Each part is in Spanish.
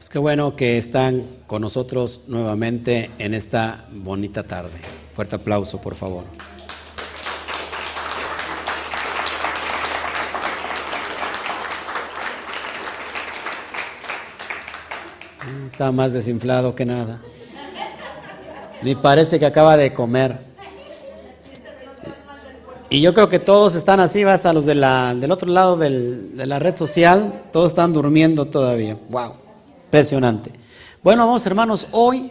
Pues qué bueno que están con nosotros nuevamente en esta bonita tarde. Fuerte aplauso, por favor. Está más desinflado que nada. Ni parece que acaba de comer. Y yo creo que todos están así, hasta los de la, del otro lado de la red social, todos están durmiendo todavía. ¡Wow! Impresionante. Bueno, vamos hermanos, hoy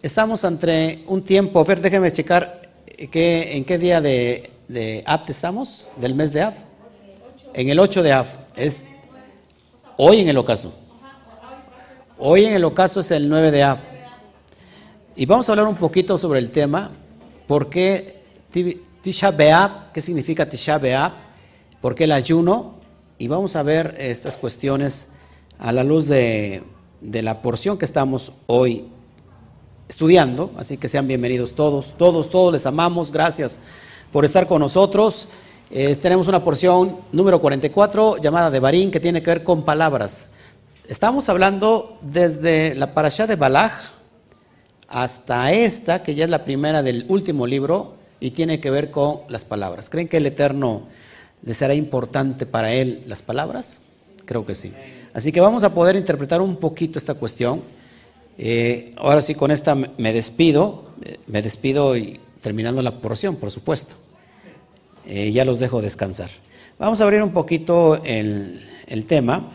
estamos entre un tiempo, a ver, déjenme checar en qué día de, de estamos, del mes de Av. En el 8 de Av, es hoy en el ocaso. Hoy en el ocaso es el 9 de Av. Y vamos a hablar un poquito sobre el tema, por qué Tisha B'Av, qué significa Tisha B'Av, por qué el ayuno, y vamos a ver estas cuestiones a la luz de de la porción que estamos hoy estudiando, así que sean bienvenidos todos, todos, todos les amamos, gracias por estar con nosotros. Eh, tenemos una porción número 44 llamada de Barín que tiene que ver con palabras. Estamos hablando desde la parashá de Balaj hasta esta, que ya es la primera del último libro y tiene que ver con las palabras. ¿Creen que el Eterno le será importante para él las palabras? Creo que sí. Así que vamos a poder interpretar un poquito esta cuestión. Eh, ahora sí, con esta me despido, eh, me despido y terminando la porción, por supuesto. Eh, ya los dejo descansar. Vamos a abrir un poquito el, tema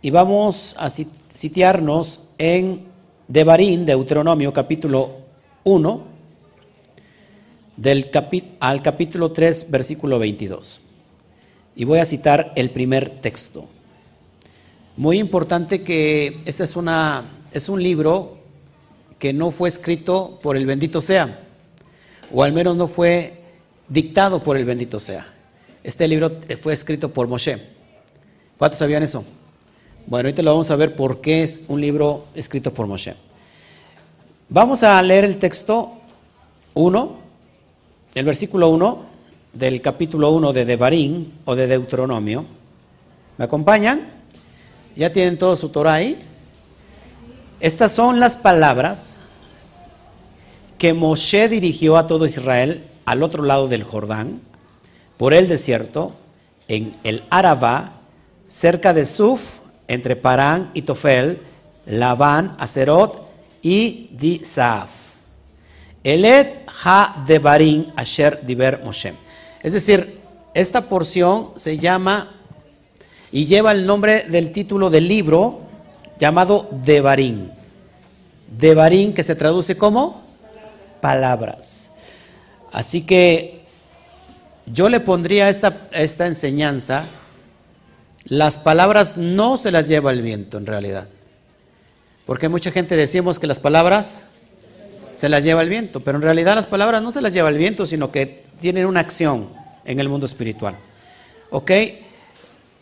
y vamos a sitiarnos en Devarín, Deuteronomio, capítulo 1, del al capítulo 3, versículo 22. Y voy a citar el primer texto. Muy importante que este es, una, es un libro que no fue escrito por el bendito sea, o al menos no fue dictado por el bendito sea. Este libro fue escrito por Moshe. ¿Cuántos sabían eso? Bueno, ahorita lo vamos a ver por qué es un libro escrito por Moshe. Vamos a leer el texto 1, el versículo 1 del capítulo 1 de Devarim o de Deuteronomio. ¿Me acompañan? ¿Ya tienen todo su Torah ahí? Estas son las palabras que Moshe dirigió a todo Israel al otro lado del Jordán, por el desierto, en el Arabá, cerca de Suf, entre Parán y Tofel, Labán, Acerot y Disaf. Elet ha devarim asher diber Moshe. Es decir, esta porción se llama y lleva el nombre del título del libro llamado Devarim. Devarim que se traduce como palabras. Así que yo le pondría esta, esta enseñanza, las palabras no se las lleva el viento en realidad. Porque mucha gente decimos que las palabras se las lleva el viento, pero en realidad las palabras no se las lleva el viento, sino que tienen una acción en el mundo espiritual. ¿Ok?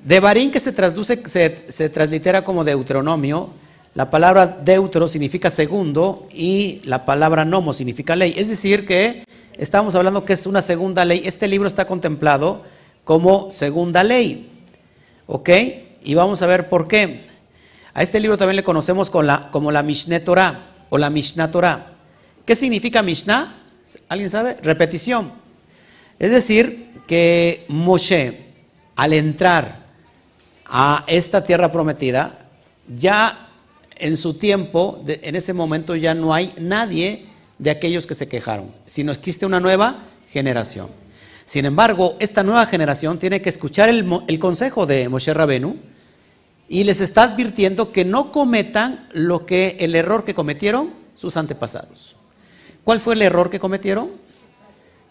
Devarim que se traduce, se, translitera como Deuteronomio, la palabra deutero significa segundo y la palabra nomo significa ley. Es decir, que estamos hablando que es una segunda ley. Este libro está contemplado como segunda ley. ¿Ok? Y vamos a ver por qué. A este libro también le conocemos como la Mishneh Torah o la Mishnah Torah. ¿Qué significa Mishnah? ¿Alguien sabe? Repetición. Es decir, que Moshe, al entrar a esta tierra prometida, ya en su tiempo, en ese momento ya no hay nadie de aquellos que se quejaron, sino existe una nueva generación. Sin embargo, esta nueva generación tiene que escuchar el, consejo de Moshe Rabenu y les está advirtiendo que no cometan lo que el error que cometieron sus antepasados. ¿Cuál fue el error que cometieron?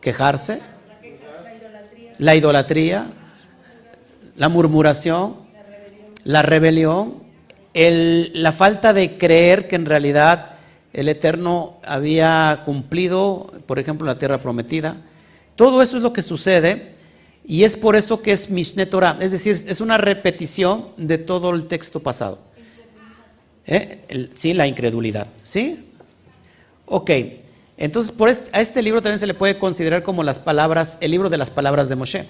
Quejarse, la idolatría, la murmuración, la rebelión, la falta de creer que en realidad el Eterno había cumplido, por ejemplo, la tierra prometida. Todo eso es lo que sucede y es por eso que es Mishneh Torah, es decir, es una repetición de todo el texto pasado. ¿Eh? sí, la incredulidad. ¿Sí? Ok. Entonces, por a este libro también se le puede considerar como las palabras, el libro de las palabras de Moshe.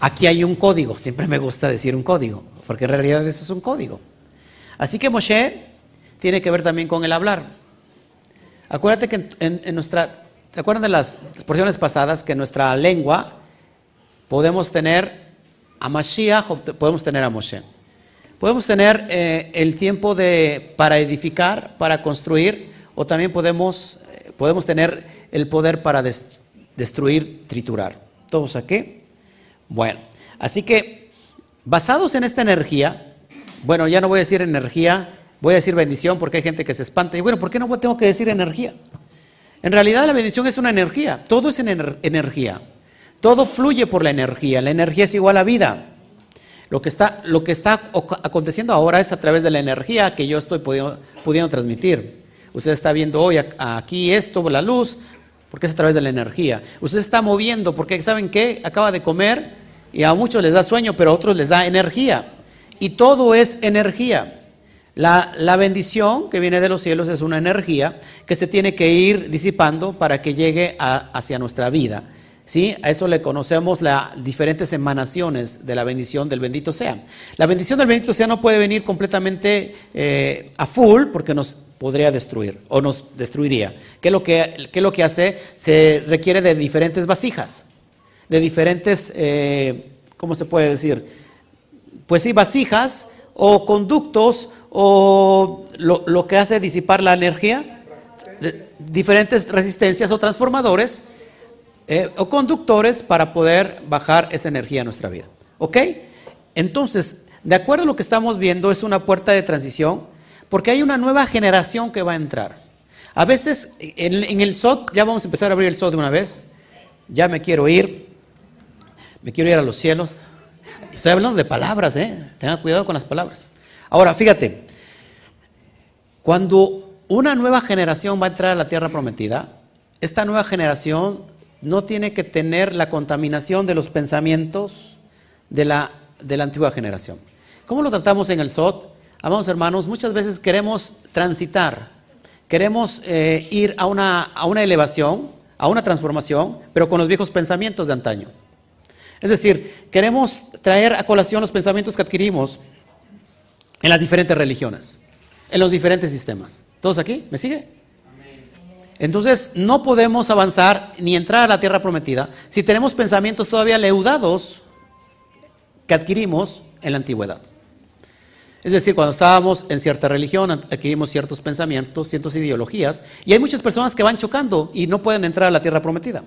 Aquí hay un código, siempre me gusta decir un código, porque en realidad eso es un código. Así que Moshe tiene que ver también con el hablar. Acuérdate que en, nuestra, ¿se acuerdan de las porciones pasadas que en nuestra lengua podemos tener a Mashiach podemos tener a Moshe? Podemos tener eh, el tiempo de, para edificar, para construir, o también podemos, eh, podemos tener el poder para destruir, triturar. ¿Todos aquí? Bueno, así que basados en esta energía, bueno, ya no voy a decir energía, voy a decir bendición porque hay gente que se espanta. Y bueno, ¿por qué no tengo que decir energía? En realidad la bendición es una energía, todo es energía. Todo fluye por la energía, la energía es igual a vida. Lo que, está, lo que está aconteciendo ahora es a través de la energía que yo estoy pudiendo, pudiendo transmitir. Usted está viendo hoy aquí esto, la luz, porque es a través de la energía. Usted está moviendo porque, ¿saben qué? Acaba de comer y a muchos les da sueño, pero a otros les da energía. Y todo es energía. La, la, bendición que viene de los cielos es una energía que se tiene que ir disipando para que llegue hacia nuestra vida. ¿sí? A eso le conocemos las diferentes emanaciones de la bendición del bendito sea. La bendición del bendito sea no puede venir completamente eh, a full porque nos podría destruir o nos destruiría. ¿Qué es, lo que, lo que hace? Se requiere de diferentes vasijas, de diferentes, eh, ¿cómo se puede decir? Pues sí, vasijas o conductos o lo, lo que hace disipar la energía, diferentes resistencias o transformadores eh, o conductores para poder bajar esa energía a nuestra vida. ¿Ok? Entonces, de acuerdo a lo que estamos viendo, es una puerta de transición porque hay una nueva generación que va a entrar. A veces en, el SOT, ya vamos a empezar a abrir el SOT de una vez, ya me quiero ir, me quiero ir a los cielos. Estoy hablando de palabras, ¿eh? Tenga cuidado con las palabras. Ahora, fíjate, cuando una nueva generación va a entrar a la tierra prometida, esta nueva generación no tiene que tener la contaminación de los pensamientos de la, de la antigua generación. ¿Cómo lo tratamos en el SOT? Amados hermanos, muchas veces queremos transitar, queremos eh, ir a una, a una elevación, a una transformación, pero con los viejos pensamientos de antaño. Es decir, queremos traer a colación los pensamientos que adquirimos en las diferentes religiones, en los diferentes sistemas. ¿Todos aquí? ¿Me sigue? Entonces, no podemos avanzar ni entrar a la tierra prometida si tenemos pensamientos todavía leudados que adquirimos en la antigüedad. Es decir, cuando estábamos en cierta religión, adquirimos ciertos pensamientos, ciertas ideologías, y hay muchas personas que van chocando y no pueden entrar a la tierra prometida.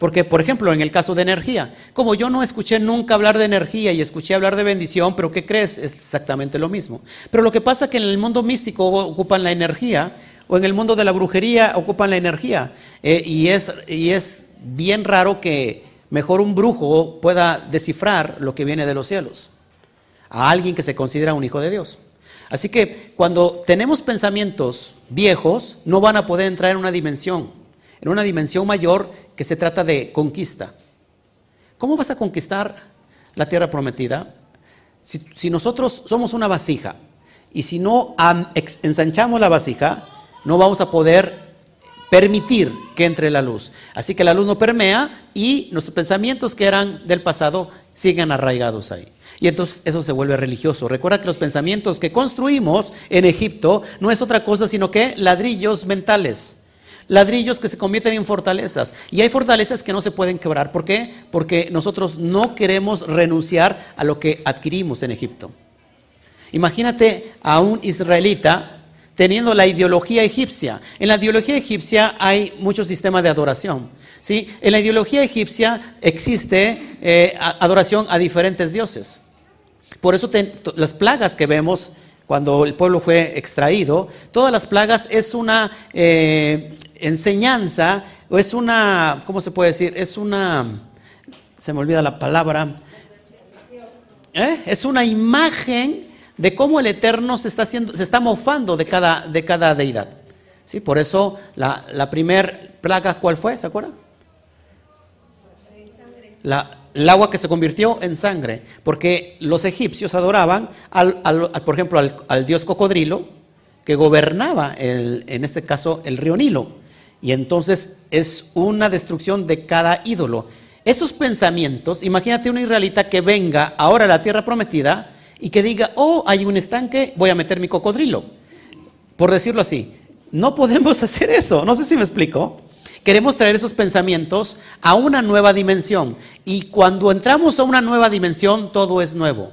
Porque, por ejemplo, en el caso de energía, como yo no escuché nunca hablar de energía y escuché hablar de bendición, pero ¿qué crees? Es exactamente lo mismo. Pero lo que pasa es que en el mundo místico ocupan la energía o en el mundo de la brujería ocupan la energía. Eh, y, es, y es bien raro que mejor un brujo pueda descifrar lo que viene de los cielos a alguien que se considera un hijo de Dios. Así que cuando tenemos pensamientos viejos, no van a poder entrar en una dimensión, en una dimensión mayor que se trata de conquista. ¿Cómo vas a conquistar la tierra prometida? Si, si nosotros somos una vasija y si no ensanchamos la vasija, no vamos a poder permitir que entre la luz. Así que la luz no permea y nuestros pensamientos que eran del pasado siguen arraigados ahí. Y entonces eso se vuelve religioso. Recuerda que los pensamientos que construimos en Egipto no es otra cosa sino que ladrillos mentales. Ladrillos que se convierten en fortalezas. Y hay fortalezas que no se pueden quebrar. ¿Por qué? Porque nosotros no queremos renunciar a lo que adquirimos en Egipto. Imagínate a un israelita teniendo la ideología egipcia. En la ideología egipcia hay muchos sistemas de adoración. ¿sí? En la ideología egipcia existe eh, adoración a diferentes dioses. Por eso las plagas que vemos cuando el pueblo fue extraído, todas las plagas es una eh, enseñanza, o es una, ¿cómo se puede decir? Es una, se me olvida la palabra, ¿eh? es una imagen de cómo el Eterno se está, haciendo, se está mofando de cada, de cada deidad. ¿Sí? Por eso la, la primer plaga, ¿cuál fue? ¿Se acuerdan? La, el agua que se convirtió en sangre, porque los egipcios adoraban, al, por ejemplo, al, dios cocodrilo, que gobernaba, el, en este caso, el río Nilo. Y entonces es una destrucción de cada ídolo. Esos pensamientos, imagínate un israelita que venga ahora a la tierra prometida y que diga, oh, hay un estanque, voy a meter mi cocodrilo. Por decirlo así, no podemos hacer eso, no sé si me explico. Queremos traer esos pensamientos a una nueva dimensión. Y cuando entramos a una nueva dimensión, todo es nuevo.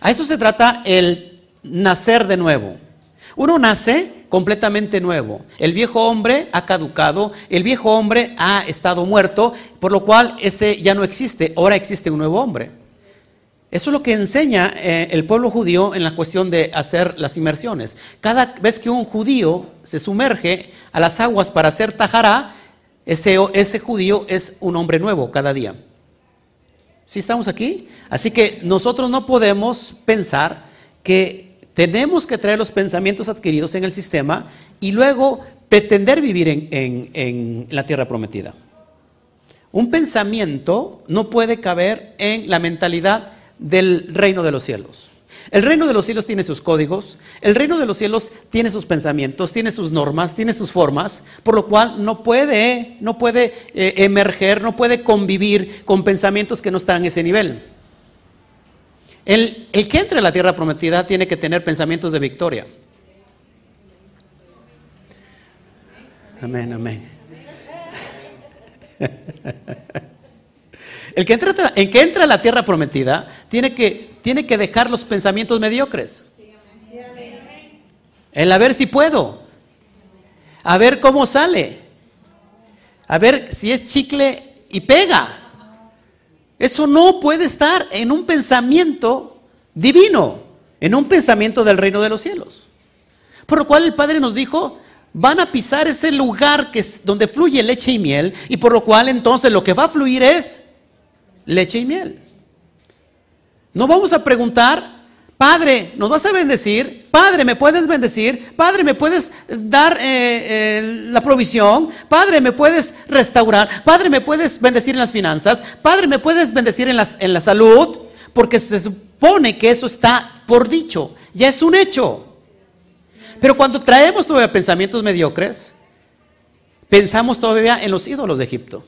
A eso se trata el nacer de nuevo. Uno nace completamente nuevo. El viejo hombre ha caducado, el viejo hombre ha estado muerto, por lo cual ese ya no existe, ahora existe un nuevo hombre. Eso es lo que enseña eh, el pueblo judío en la cuestión de hacer las inmersiones. Cada vez que un judío se sumerge a las aguas para hacer tajará, ese, ese judío es un hombre nuevo cada día. ¿Sí estamos aquí? Así que nosotros no podemos pensar que tenemos que traer los pensamientos adquiridos en el sistema y luego pretender vivir en la tierra prometida. Un pensamiento no puede caber en la mentalidad del reino de los cielos. El reino de los cielos tiene sus códigos, el reino de los cielos tiene sus pensamientos, tiene sus normas, tiene sus formas, por lo cual no puede, no puede eh, emerger, no puede convivir con pensamientos que no están en ese nivel. El, el que entre a la tierra prometida tiene que tener pensamientos de victoria. Amén, amén. El que entra, el que entra a la tierra prometida tiene que, tiene que dejar los pensamientos mediocres. El a ver si puedo. A ver cómo sale. A ver si es chicle y pega. Eso no puede estar en un pensamiento divino, en un pensamiento del reino de los cielos. Por lo cual el Padre nos dijo, van a pisar ese lugar que es donde fluye leche y miel, y por lo cual entonces lo que va a fluir es leche y miel. No vamos a preguntar, Padre, ¿nos vas a bendecir? Padre, ¿me puedes bendecir? Padre, ¿me puedes dar eh, eh, la provisión? Padre, ¿me puedes restaurar? Padre, ¿me puedes bendecir en las finanzas? Padre, ¿me puedes bendecir en, las, en la salud? Porque se supone que eso está por dicho, ya es un hecho. Pero cuando traemos todavía pensamientos mediocres, pensamos todavía en los ídolos de Egipto.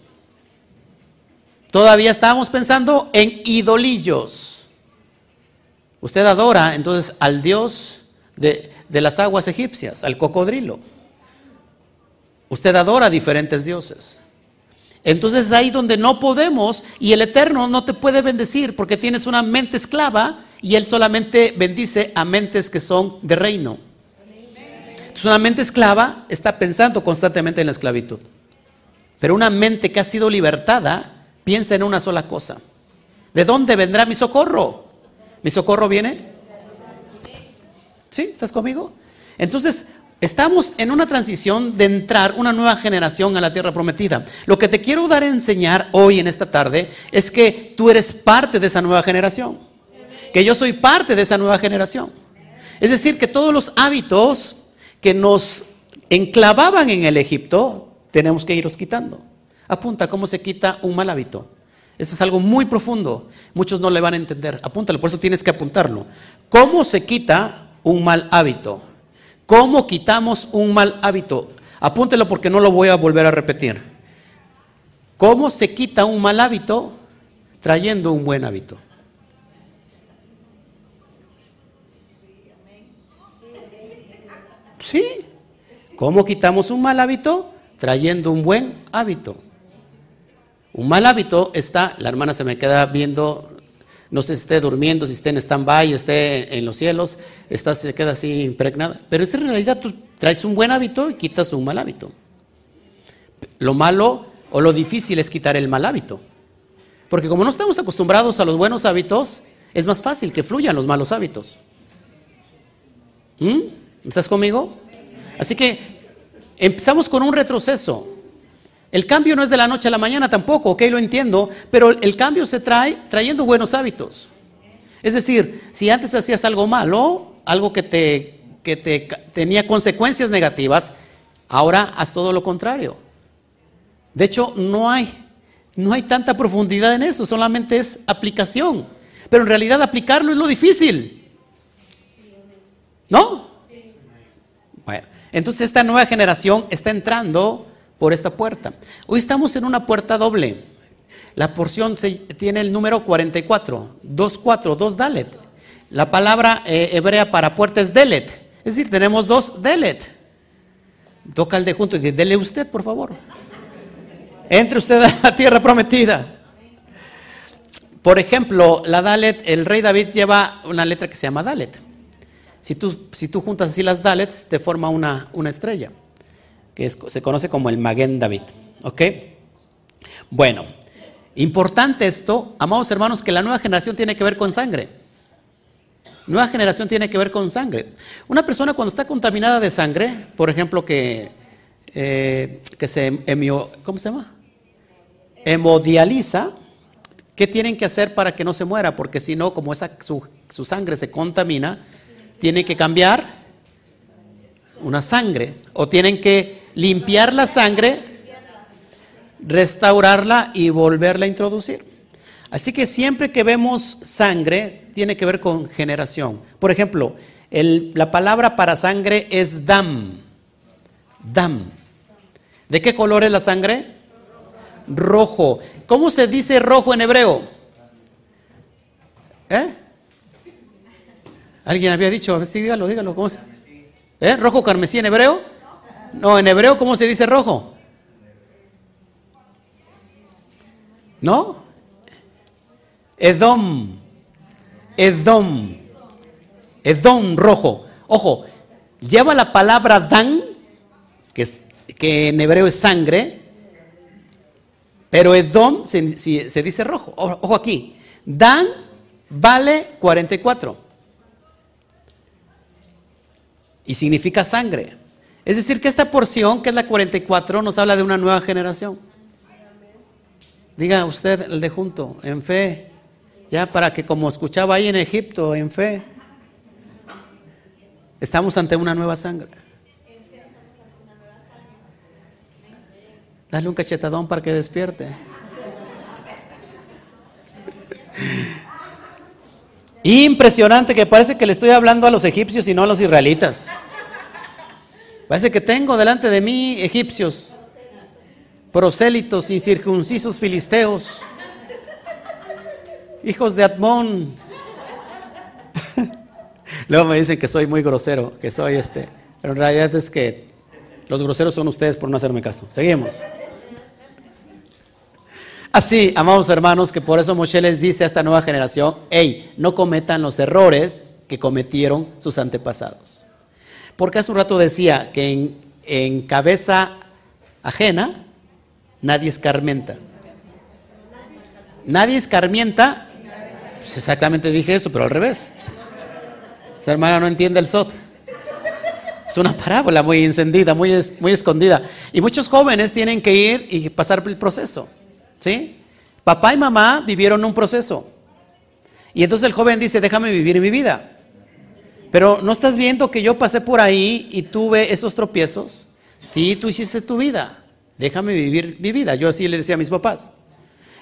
Todavía estábamos pensando en idolillos. Usted adora entonces al Dios de, las aguas egipcias, al cocodrilo. Usted adora a diferentes dioses. Entonces es ahí donde no podemos y el Eterno no te puede bendecir porque tienes una mente esclava y Él solamente bendice a mentes que son de reino. Entonces una mente esclava está pensando constantemente en la esclavitud. Pero una mente que ha sido libertada Piensa en una sola cosa. ¿De dónde vendrá mi socorro? ¿Mi socorro viene? ¿Sí? ¿Estás conmigo? Entonces, estamos en una transición de entrar una nueva generación a la tierra prometida. Lo que te quiero dar a enseñar hoy en esta tarde es que tú eres parte de esa nueva generación. Que yo soy parte de esa nueva generación. Es decir, que todos los hábitos que nos enclavaban en el Egipto, tenemos que irlos quitando. Apunta cómo se quita un mal hábito. Eso es algo muy profundo. Muchos no le van a entender. Apúntalo, por eso tienes que apuntarlo. ¿Cómo se quita un mal hábito? ¿Cómo quitamos un mal hábito? Apúntelo porque no lo voy a volver a repetir. ¿Cómo se quita un mal hábito? Trayendo un buen hábito. ¿Sí? ¿Cómo quitamos un mal hábito? Trayendo un buen hábito. Un mal hábito está, la hermana se me queda viendo, no sé si esté durmiendo, si esté en stand-by, esté en los cielos, está, se queda así impregnada. Pero es en realidad tú traes un buen hábito y quitas un mal hábito. Lo malo o lo difícil es quitar el mal hábito. Porque como no estamos acostumbrados a los buenos hábitos, es más fácil que fluyan los malos hábitos. ¿Mm? ¿Estás conmigo? Así que empezamos con un retroceso. El cambio no es de la noche a la mañana tampoco, ok, lo entiendo, pero el cambio se trae trayendo buenos hábitos. Es decir, si antes hacías algo malo, algo que te, que te tenía consecuencias negativas, ahora haz todo lo contrario. De hecho, no hay, no hay tanta profundidad en eso, solamente es aplicación. Pero en realidad aplicarlo es lo difícil. ¿No? Bueno, entonces esta nueva generación está entrando por esta puerta. Hoy estamos en una puerta doble. La porción tiene el número 44, 24, 2 Dalet. La palabra eh, hebrea para puerta es delet. Es decir, tenemos dos delet. Toca el de junto y dice, dele usted, por favor. Entre usted a la tierra prometida. Por ejemplo, la Dalet, el rey David lleva una letra que se llama Dalet. Si tú, si tú juntas así las Dalets, te forma una, una estrella, que se conoce como el Maguen David. ¿Ok? Bueno, importante esto, amados hermanos, que la nueva generación tiene que ver con sangre. Nueva generación tiene que ver con sangre. Una persona cuando está contaminada de sangre, por ejemplo, que, eh, que se emio, ¿cómo se llama? Hemodializa, ¿Qué tienen que hacer para que no se muera? Porque si no, como esa, su, sangre se contamina, tienen que cambiar una sangre o tienen que limpiar la sangre, restaurarla y volverla a introducir. Así que siempre que vemos sangre, tiene que ver con generación. Por ejemplo, la palabra para sangre es dam. Dam. ¿De qué color es la sangre? Rojo. ¿Cómo se dice rojo en hebreo? ¿Eh? ¿Alguien había dicho? Sí, dígalo, dígalo. ¿Cómo se? ¿Eh? ¿Rojo carmesí en hebreo? No, en hebreo, ¿cómo se dice rojo? ¿No? Edom. Edom. Edom rojo. Ojo, lleva la palabra dan, que, que en hebreo es sangre, pero Edom se, se dice rojo. Ojo aquí. Dan vale 44. Y significa sangre. Es decir, que esta porción, que es la 44, nos habla de una nueva generación. Diga usted el de junto, en fe. Ya para que como escuchaba ahí en Egipto, en fe. Estamos ante una nueva sangre. Dale un cachetadón para que despierte. Impresionante que parece que le estoy hablando a los egipcios y no a los israelitas. Parece que tengo delante de mí egipcios, prosélitos, incircuncisos filisteos, hijos de Atmón. Luego me dicen que soy muy grosero, que soy este, pero en realidad es que los groseros son ustedes por no hacerme caso. Seguimos. Así, amados hermanos, que por eso Moshe les dice a esta nueva generación, hey, no cometan los errores que cometieron sus antepasados. Porque hace un rato decía que en, cabeza ajena nadie escarmienta. Nadie escarmienta. Pues exactamente dije eso, pero al revés. Esa hermana no entiende el SOT. Es una parábola muy encendida, muy, muy escondida. Y muchos jóvenes tienen que ir y pasar el proceso. ¿Sí? Papá y mamá vivieron un proceso. Y entonces el joven dice, déjame vivir mi vida. Pero ¿no estás viendo que yo pasé por ahí y tuve esos tropiezos? Sí, tú hiciste tu vida. Déjame vivir mi vida. Yo así le decía a mis papás.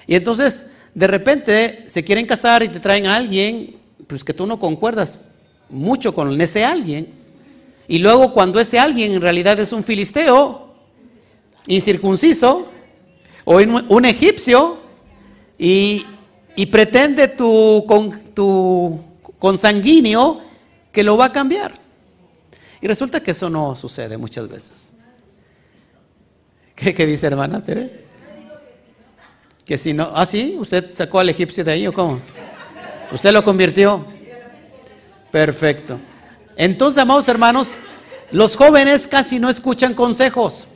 Y entonces, de repente, se quieren casar y te traen a alguien, pues que tú no concuerdas mucho con ese alguien. Y luego cuando ese alguien en realidad es un filisteo, incircunciso, o un egipcio, y, pretende tu, con, tu consanguíneo que lo va a cambiar. Y resulta que eso no sucede muchas veces. ¿Qué, dice hermana Tere? Que si no, ah, sí, usted sacó al egipcio de ahí o cómo? ¿Usted lo convirtió? Perfecto. Entonces, amados hermanos, los jóvenes casi no escuchan consejos.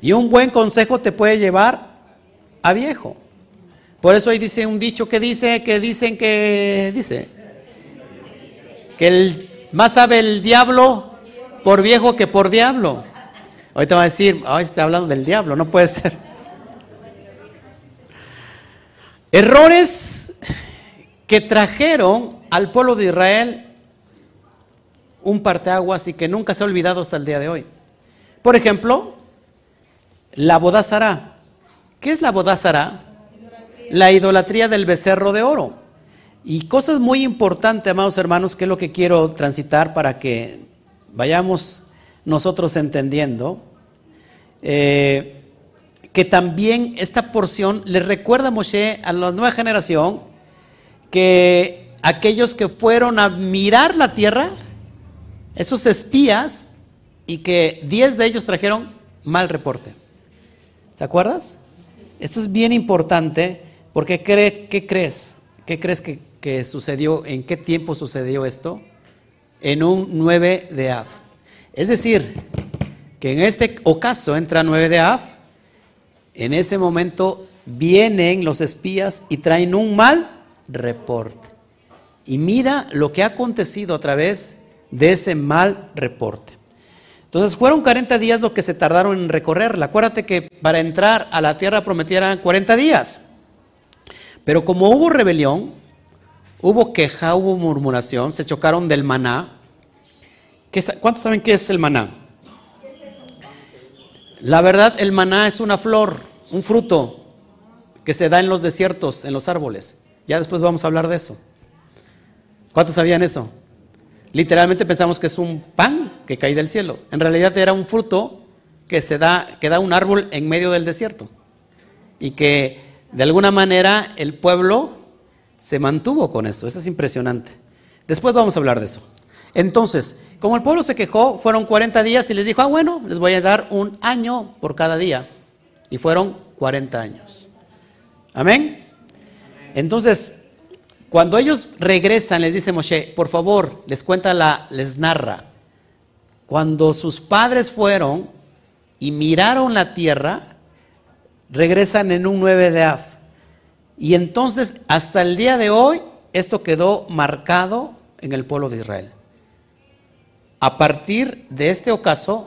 Y un buen consejo te puede llevar a viejo. Por eso ahí dice un dicho que dice, que dicen que dice, que el, más sabe el diablo por viejo que por diablo. Ahorita va a decir, ay, está hablando del diablo, no puede ser. Errores que trajeron al pueblo de Israel un parteaguas y que nunca se ha olvidado hasta el día de hoy. Por ejemplo, la bodazara. ¿Qué es la bodazara? La idolatría del becerro de oro. Y cosas muy importantes, amados hermanos, que es lo que quiero transitar para que vayamos nosotros entendiendo. Eh, que también esta porción le recuerda a Moshe, a la nueva generación, que aquellos que fueron a mirar la tierra, esos espías, y que 10 de ellos trajeron mal reporte. ¿Te acuerdas? Esto es bien importante porque ¿qué crees? ¿Qué crees que, que, sucedió? ¿En qué tiempo sucedió esto? En un 9 de Av. Es decir, que en este ocaso entra 9 de Av, en ese momento vienen los espías y traen un mal reporte. Y mira lo que ha acontecido a través de ese mal reporte. Entonces fueron 40 días lo que se tardaron en recorrerla. Acuérdate que para entrar a la tierra prometida eran 40 días. Pero como hubo rebelión, hubo queja, hubo murmuración, se chocaron del maná. ¿Cuántos saben qué es el maná? La verdad, el maná es una flor, un fruto que se da en los desiertos, en los árboles. Ya después vamos a hablar de eso. ¿Cuántos sabían eso? Literalmente pensamos que es un pan que cae del cielo. En realidad era un fruto que se da, que da un árbol en medio del desierto. Y que de alguna manera el pueblo se mantuvo con eso. Eso es impresionante. Después vamos a hablar de eso. Entonces, como el pueblo se quejó, fueron 40 días y les dijo, ah, bueno, les voy a dar un año por cada día. Y fueron 40 años. Amén. Entonces, cuando ellos regresan, les dice Moshe, por favor, les cuenta la, les narra. Cuando sus padres fueron y miraron la tierra, regresan en un 9 de Af. Y entonces, hasta el día de hoy, esto quedó marcado en el pueblo de Israel. A partir de este ocaso,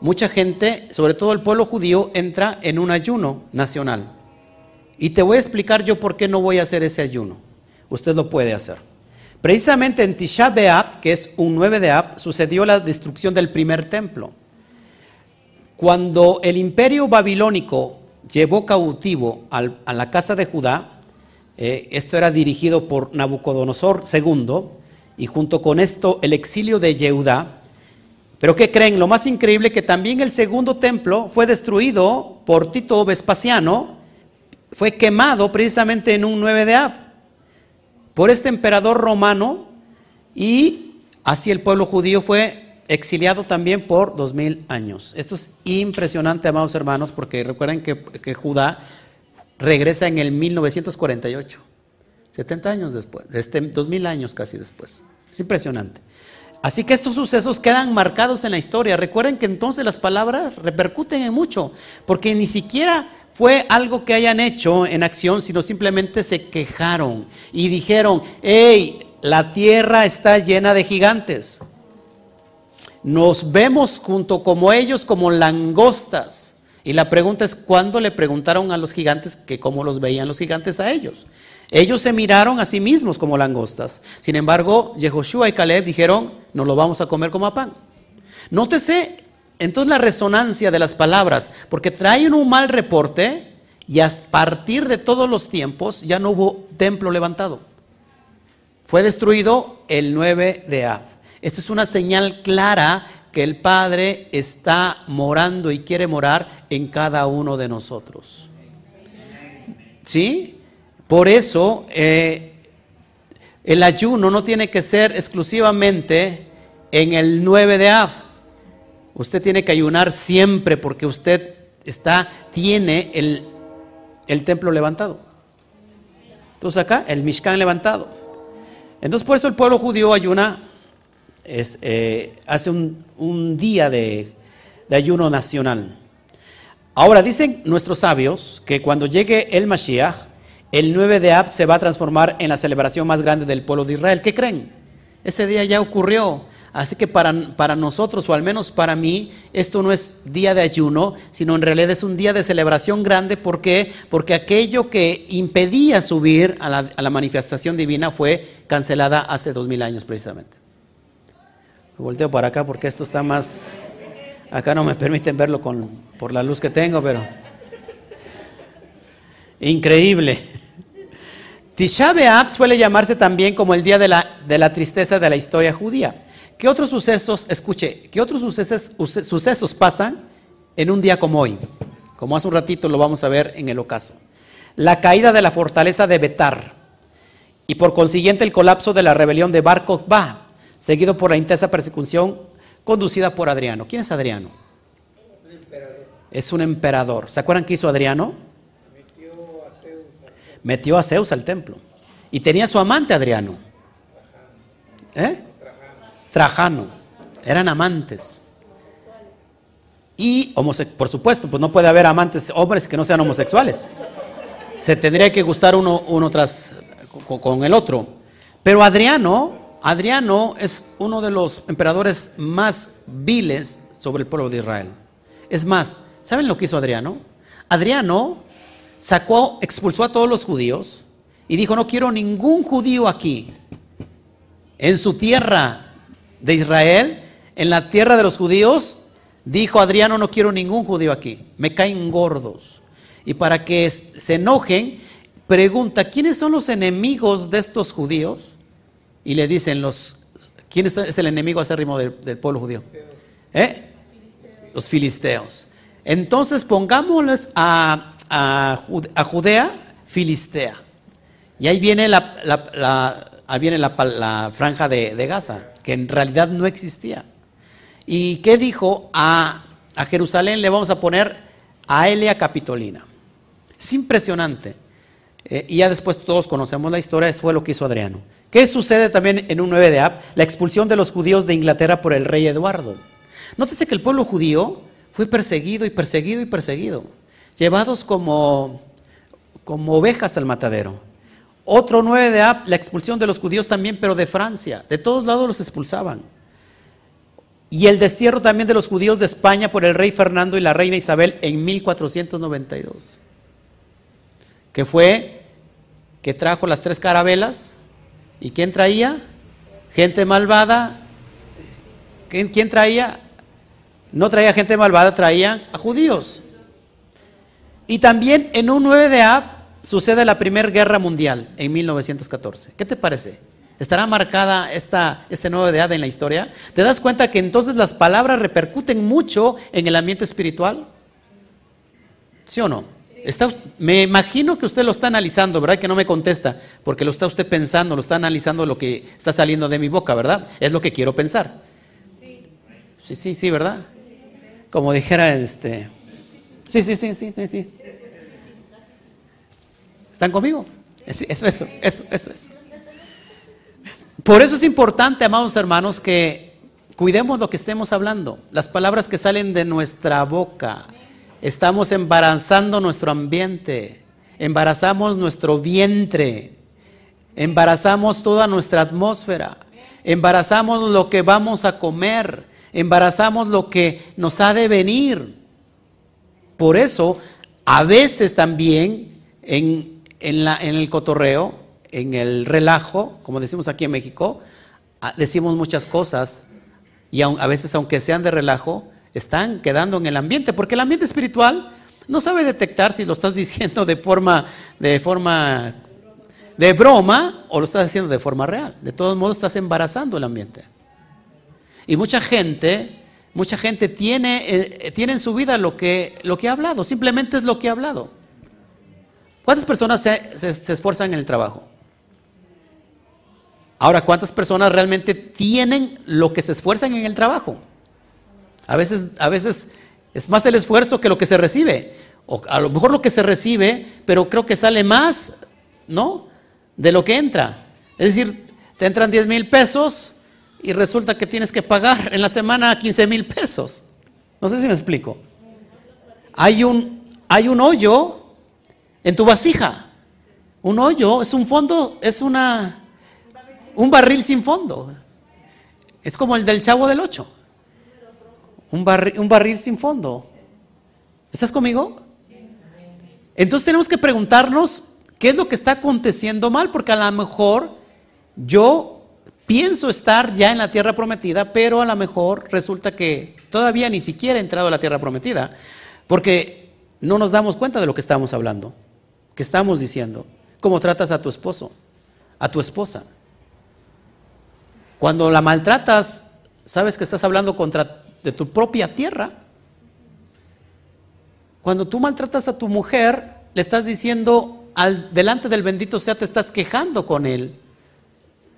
mucha gente, sobre todo el pueblo judío, entra en un ayuno nacional. Y te voy a explicar yo por qué no voy a hacer ese ayuno usted lo puede hacer. Precisamente en Tisha B'Av, que es un 9 de Ab, sucedió la destrucción del primer templo. Cuando el imperio babilónico llevó cautivo a la casa de Judá, eh, esto era dirigido por Nabucodonosor II, y junto con esto el exilio de Yehudá. Pero ¿qué creen? Lo más increíble que también el segundo templo fue destruido por Tito Vespasiano, fue quemado precisamente en un 9 de Av por este emperador romano y así el pueblo judío fue exiliado también por dos mil años. Esto es impresionante, amados hermanos, porque recuerden que, Judá regresa en el 1948, 70 años después, este, dos mil años casi después. Es impresionante. Así que estos sucesos quedan marcados en la historia. Recuerden que entonces las palabras repercuten en mucho, porque ni siquiera fue algo que hayan hecho en acción, sino simplemente se quejaron y dijeron, hey, la tierra está llena de gigantes. Nos vemos junto como ellos como langostas. Y la pregunta es, ¿cuándo le preguntaron a los gigantes que cómo los veían los gigantes a ellos? Ellos se miraron a sí mismos como langostas. Sin embargo, Yehoshua y Caleb dijeron, no lo vamos a comer como a pan. Nótese entonces la resonancia de las palabras, porque traen un mal reporte y a partir de todos los tiempos ya no hubo templo levantado. Fue destruido el 9 de Ab. Esto es una señal clara que el Padre está morando y quiere morar en cada uno de nosotros. ¿Sí? Por eso eh, el ayuno no tiene que ser exclusivamente en el 9 de Ab. Usted tiene que ayunar siempre porque usted está, tiene el, templo levantado. Entonces acá, el Mishkan levantado. Entonces por eso el pueblo judío ayuna, es, eh, hace un, día de, ayuno nacional. Ahora dicen nuestros sabios que cuando llegue el Mashiach, el 9 de Ab se va a transformar en la celebración más grande del pueblo de Israel. ¿Qué creen? Ese día ya ocurrió. Así que para, para, nosotros, o al menos para mí, esto no es día de ayuno, sino en realidad es un día de celebración grande. ¿Por qué? Porque aquello que impedía subir a la manifestación divina fue cancelada hace dos mil años precisamente. Volteo para acá porque esto está más... Acá no me permiten verlo con, por la luz que tengo, pero... Increíble. Tisha B'Av suele llamarse también como el día de la, de la tristeza de la historia judía. ¿Qué otros sucesos, escuche, qué otros sucesos, sucesos pasan en un día como hoy? Como hace un ratito lo vamos a ver en el ocaso. La caída de la fortaleza de Betar y por consiguiente el colapso de la rebelión de Bar Kokhba, seguido por la intensa persecución conducida por Adriano. ¿Quién es Adriano? Es un emperador. ¿Se acuerdan qué hizo Adriano? Metió a Zeus al templo. Y tenía su amante Adriano. ¿Eh? Trajano. Eran amantes. Y, por supuesto, pues no puede haber amantes hombres que no sean homosexuales. Se tendría que gustar uno, uno tras con el otro. Pero Adriano, Adriano es uno de los emperadores más viles sobre el pueblo de Israel. Es más, ¿saben lo que hizo Adriano? Adriano sacó, expulsó a todos los judíos y dijo, no quiero ningún judío aquí. En su tierra de Israel, en la tierra de los judíos, dijo Adriano, no quiero ningún judío aquí, me caen gordos. Y para que se enojen, pregunta, ¿quiénes son los enemigos de estos judíos? Y le dicen, los, ¿quién es el enemigo acérrimo del, del pueblo judío? ¿Eh? Los filisteos. Entonces pongámosles a, a, Judea filistea. Y ahí viene la, viene la, franja de, de, Gaza, que en realidad no existía. ¿Y qué dijo? A, a Jerusalén le vamos a poner a Elia Capitolina. Es impresionante. Eh, y ya después todos conocemos la historia, eso fue lo que hizo Adriano. ¿Qué sucede también en un 9 de Ab? La expulsión de los judíos de Inglaterra por el rey Eduardo. Nótese que el pueblo judío fue perseguido y perseguido y perseguido, llevados como, como ovejas al matadero. Otro 9 de Ab, la expulsión de los judíos también, pero de Francia. De todos lados los expulsaban. Y el destierro también de los judíos de España por el rey Fernando y la reina Isabel en 1492 que fue que trajo las tres carabelas. ¿Y quién traía? Gente malvada. ¿Quién, traía? No traía gente malvada, traía a judíos. Y también en un 9 de Ab sucede la Primera Guerra Mundial en 1914. ¿Qué te parece? ¿Estará marcada esta, este 9 de Ab en la historia? ¿Te das cuenta que entonces las palabras repercuten mucho en el ambiente espiritual? ¿Sí o no? Me imagino que usted lo está analizando, ¿verdad? Que no me contesta, porque lo está usted pensando, lo está analizando lo que está saliendo de mi boca, ¿verdad? Es lo que quiero pensar. Sí, sí, sí, ¿verdad? Como dijera este. Sí, sí, sí, sí, sí, sí. ¿Están conmigo? Eso, eso, eso, eso, eso. Por eso es importante, amados hermanos, que cuidemos lo que estemos hablando, las palabras que salen de nuestra boca. Estamos embarazando nuestro ambiente, embarazamos nuestro vientre, embarazamos toda nuestra atmósfera, embarazamos lo que vamos a comer, embarazamos lo que nos ha de venir. Por eso, a veces también en, la, en el cotorreo, en el relajo, como decimos aquí en México, decimos muchas cosas y a veces aunque sean de relajo, están quedando en el ambiente, porque el ambiente espiritual no sabe detectar si lo estás diciendo de forma, de forma de broma o lo estás haciendo de forma real. De todos modos estás embarazando el ambiente. Y mucha gente, mucha gente tiene, eh, tiene en su vida lo que, lo que ha hablado, simplemente es lo que ha hablado. ¿Cuántas personas se, se esfuerzan en el trabajo? Ahora, ¿cuántas personas realmente tienen lo que se esfuerzan en el trabajo? A veces, a veces es más el esfuerzo que lo que se recibe. O a lo mejor lo que se recibe, pero creo que sale más, ¿no? De lo que entra. Es decir, te entran 10 mil pesos y resulta que tienes que pagar en la semana 15 mil pesos. No sé si me explico. Hay un, hay un hoyo en tu vasija. Un hoyo es un fondo, es una, un barril sin fondo. Es como el del chavo del 8 un, barril, sin fondo. ¿Estás conmigo? Entonces tenemos que preguntarnos qué es lo que está aconteciendo mal, porque a lo mejor yo pienso estar ya en la tierra prometida, pero a lo mejor resulta que todavía ni siquiera he entrado a la tierra prometida, porque no nos damos cuenta de lo que estamos hablando, que estamos diciendo, cómo tratas a tu esposo, a tu esposa. Cuando la maltratas, sabes que estás hablando contra de tu propia tierra. Cuando tú maltratas a tu mujer, le estás diciendo al, delante del bendito sea te estás quejando con él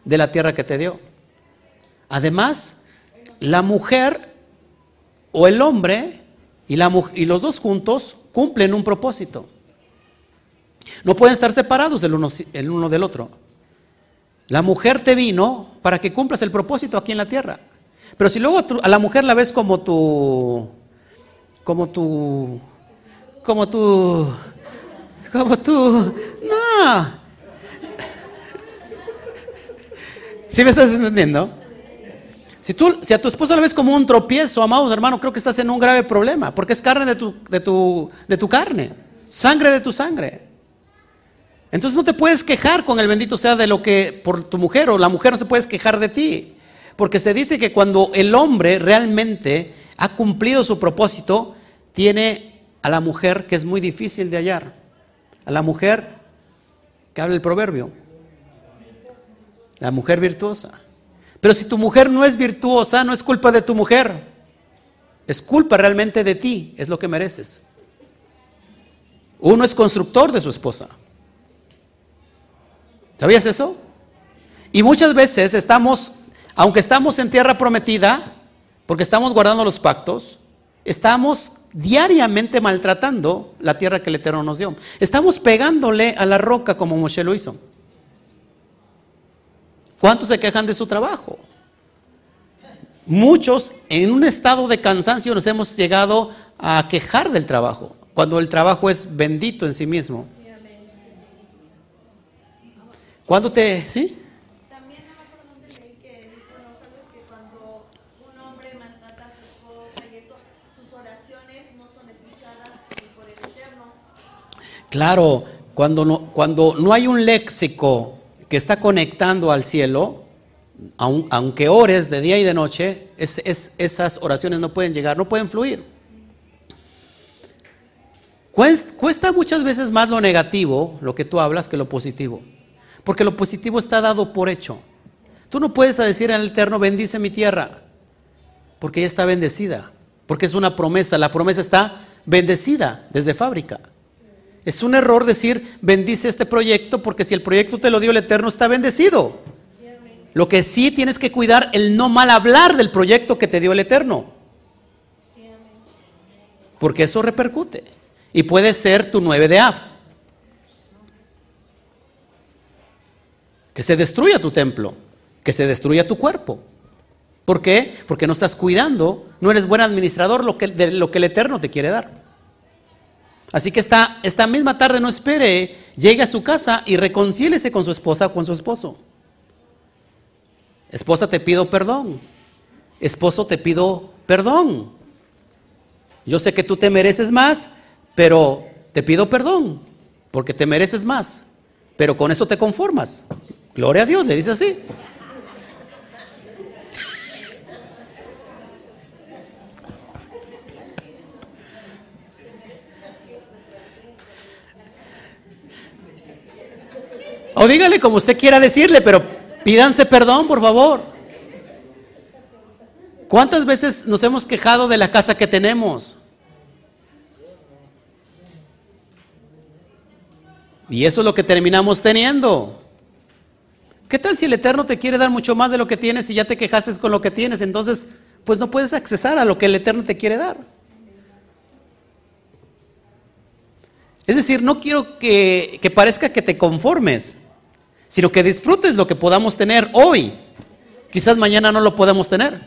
de la tierra que te dio. Además, la mujer o el hombre y, la, y los dos juntos cumplen un propósito. No pueden estar separados el uno, el uno del otro. La mujer te vino para que cumplas el propósito aquí en la tierra. Pero si luego a la mujer la ves como tu, como tu, como tu, como tu, no. ¿Sí me estás entendiendo? Si, tú, si a tu esposa la ves como un tropiezo, amados hermanos, creo que estás en un grave problema, porque es carne de tu, de tu, de tu carne, sangre de tu sangre. Entonces no te puedes quejar con el bendito sea de lo que por tu mujer o la mujer no se puede quejar de ti. Porque se dice que cuando el hombre realmente ha cumplido su propósito, tiene a la mujer que es muy difícil de hallar. A la mujer que habla el proverbio. La mujer virtuosa. Pero si tu mujer no es virtuosa, no es culpa de tu mujer. Es culpa realmente de ti, es lo que mereces. Uno es constructor de su esposa. ¿Sabías eso? Y muchas veces estamos, aunque estamos en tierra prometida, porque estamos guardando los pactos, estamos diariamente maltratando la tierra que el Eterno nos dio. Estamos pegándole a la roca como Moshe lo hizo. ¿Cuántos se quejan de su trabajo? Muchos en un estado de cansancio nos hemos llegado a quejar del trabajo, cuando el trabajo es bendito en sí mismo. ¿Cuándo te, sí? También no me acuerdo dónde leí que dijo, no sabes que cuando un hombre maltrata a su esposa y eso, sus oraciones no son escuchadas por el Eterno. Claro, cuando no, cuando no hay un léxico que está conectando al cielo, aunque ores de día y de noche, es, esas oraciones no pueden llegar, no pueden fluir. Cuesta muchas veces más lo negativo, lo que tú hablas, que lo positivo. Porque lo positivo está dado por hecho. Tú no puedes decir al Eterno, bendice mi tierra, porque ya está bendecida, porque es una promesa, la promesa está bendecida desde fábrica. Es un error decir, bendice este proyecto, porque si el proyecto te lo dio el Eterno, está bendecido. Lo que sí tienes que cuidar, el no mal hablar del proyecto que te dio el Eterno. Porque eso repercute. Y puede ser tu 9 de Av. que se destruya tu templo, que se destruya tu cuerpo. ¿Por qué? Porque no estás cuidando, no eres buen administrador de lo que el Eterno te quiere dar. Así que esta, esta misma tarde no espere, llegue a su casa y reconcíliese con su esposa o con su esposo. Esposa, te pido perdón. Esposo, te pido perdón. Yo sé que tú te mereces más, pero te pido perdón, porque te mereces más. Pero con eso te conformas. Gloria a Dios, le dice así. O dígale como usted quiera decirle, pero pídanse perdón, por favor. ¿Cuántas veces nos hemos quejado de la casa que tenemos? Y eso es lo que terminamos teniendo. ¿Qué tal si el Eterno te quiere dar mucho más de lo que tienes y ya te quejaste con lo que tienes? Entonces, pues no puedes accesar a lo que el Eterno te quiere dar. Es decir, no quiero que, parezca que te conformes, sino que disfrutes lo que podamos tener hoy. Quizás mañana no lo podemos tener.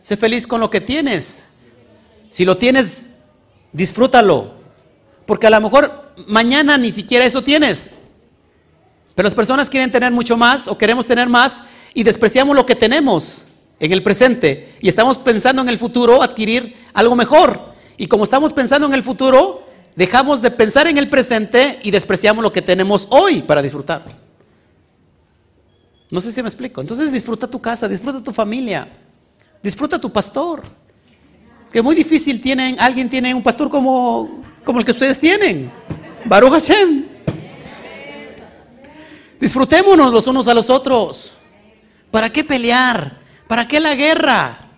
Sé feliz con lo que tienes. Si lo tienes, disfrútalo. Porque a lo mejor mañana ni siquiera eso tienes. Pero las personas quieren tener mucho más o queremos tener más y despreciamos lo que tenemos en el presente y estamos pensando en el futuro adquirir algo mejor. Y como estamos pensando en el futuro, dejamos de pensar en el presente y despreciamos lo que tenemos hoy para disfrutar. No sé si me explico. Entonces disfruta tu casa, disfruta tu familia, disfruta tu pastor. Que muy difícil tienen, alguien tiene un pastor como, como el que ustedes tienen. Baruch Hashem. Disfrutémonos los unos a los otros. ¿Para qué pelear? ¿Para qué la guerra?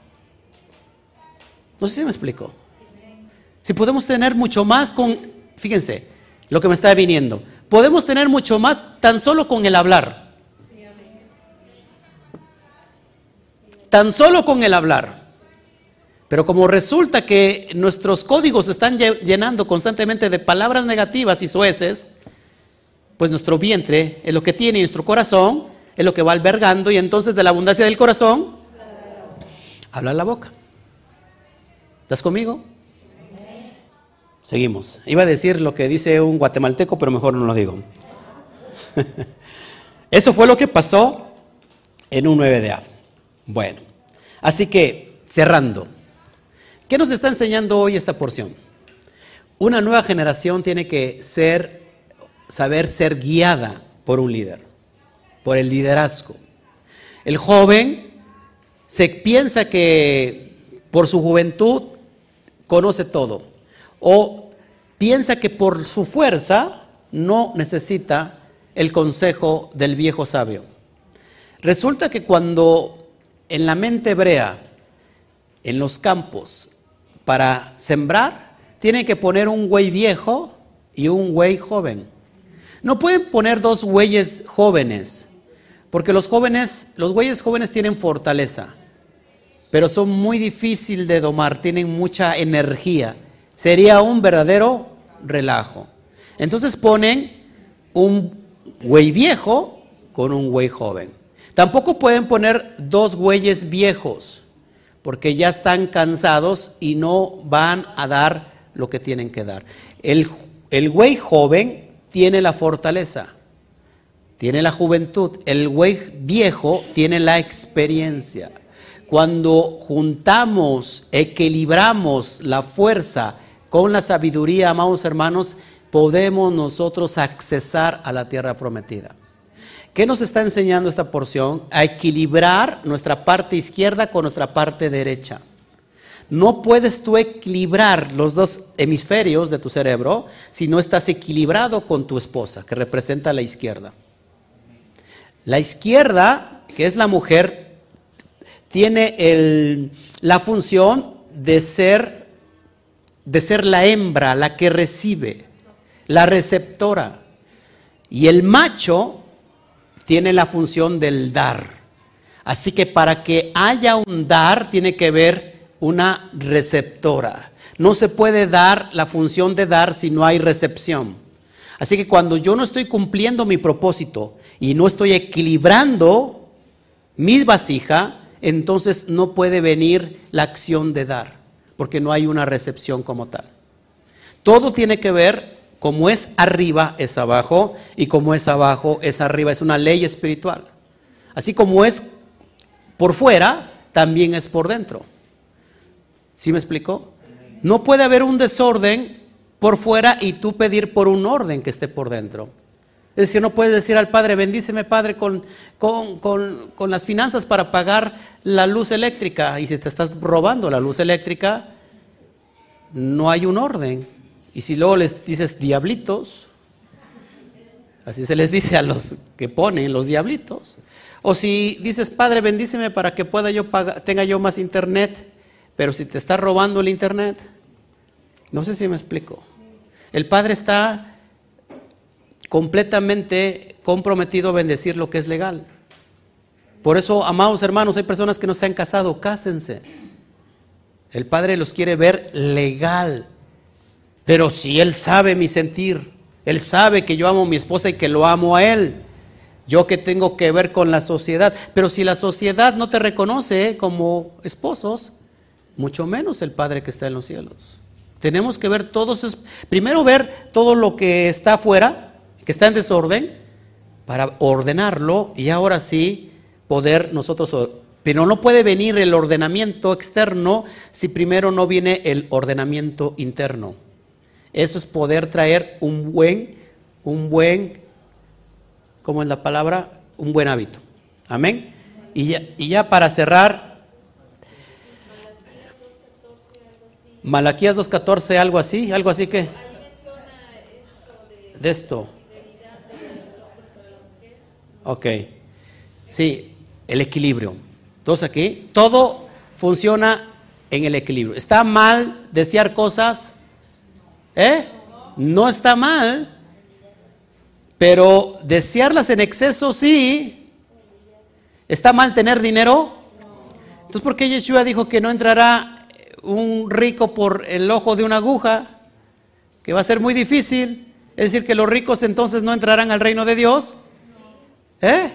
No sé si me explico. Si podemos tener mucho más con, fíjense, lo que me está viniendo. Podemos tener mucho más tan solo con el hablar. Tan solo con el hablar. Pero como resulta que nuestros códigos están llenando constantemente de palabras negativas y sueces, pues nuestro vientre es lo que tiene nuestro corazón es lo que va albergando y entonces de la abundancia del corazón habla la boca. ¿Estás conmigo? Seguimos. Iba a decir lo que dice un guatemalteco, pero mejor no lo digo. Eso fue lo que pasó en un 9 de A. Bueno, así que cerrando. ¿Qué nos está enseñando hoy esta porción? Una nueva generación tiene que ser, saber ser guiada por un líder, por el liderazgo. El joven se piensa que por su juventud conoce todo o piensa que por su fuerza no necesita el consejo del viejo sabio. Resulta que cuando en la mente hebrea, en los campos, para sembrar, tienen que poner un güey viejo y un güey joven. No pueden poner dos güeyes jóvenes, porque los jóvenes, los güeyes jóvenes tienen fortaleza, pero son muy difíciles de domar, tienen mucha energía. Sería un verdadero relajo. Entonces ponen un güey viejo con un güey joven. Tampoco pueden poner dos güeyes viejos, porque ya están cansados y no van a dar lo que tienen que dar. El, el güey joven tiene la fortaleza, tiene la juventud. El güey viejo tiene la experiencia. Cuando juntamos, equilibramos la fuerza con la sabiduría, amados hermanos, podemos nosotros accesar a la tierra prometida. ¿Qué nos está enseñando esta porción? A equilibrar nuestra parte izquierda con nuestra parte derecha. No puedes tú equilibrar los dos hemisferios de tu cerebro si no estás equilibrado con tu esposa, que representa la izquierda. La izquierda, que es la mujer, tiene la función de ser, de ser la hembra, la que recibe, la receptora. Y el macho tiene la función del dar. Así que para que haya un dar tiene que ver una receptora. No se puede dar la función de dar si no hay recepción. Así que cuando yo no estoy cumpliendo mi propósito y no estoy equilibrando mi vasija, entonces no puede venir la acción de dar, porque no hay una recepción como tal. Todo tiene que ver como es arriba, es abajo, y como es abajo, es arriba. Es una ley espiritual. Así como es por fuera, también es por dentro. ¿Sí me explicó? No puede haber un desorden por fuera y tú pedir por un orden que esté por dentro. Es decir, no puedes decir al Padre, bendíceme Padre con, con, con, las finanzas para pagar la luz eléctrica. Y si te estás robando la luz eléctrica, no hay un orden. Y si luego les dices diablitos, así se les dice a los que ponen los diablitos. O si dices, Padre, bendíceme para que pueda yo pagar, tenga yo más internet, pero si te está robando el internet, no sé si me explico. El Padre está completamente comprometido a bendecir lo que es legal. Por eso, amados hermanos, hay personas que no se han casado, cásense. El Padre los quiere ver legal. Pero si Él sabe mi sentir, Él sabe que yo amo a mi esposa y que lo amo a Él, yo que tengo que ver con la sociedad. Pero si la sociedad no te reconoce como esposos, mucho menos el Padre que está en los cielos. Tenemos que ver todos, primero ver todo lo que está afuera, que está en desorden, para ordenarlo y ahora sí poder nosotros pero no puede venir el ordenamiento externo si primero no viene el ordenamiento interno. Eso es poder traer un buen, un buen, ¿cómo es la palabra? Un buen hábito. Amén. Y ya, y ya para cerrar, Malaquías 2.14, algo así, algo así que... De esto. Ok. Sí, el equilibrio. Entonces aquí, todo funciona en el equilibrio. Está mal desear cosas ¿Eh? No está mal Pero desearlas en exceso sí. ¿Está mal tener dinero? Entonces, ¿por qué Yeshua dijo que no entrará un rico por el ojo de una aguja? Que va a ser muy difícil. Es decir, que los ricos entonces no entrarán al reino de Dios. ¿Eh?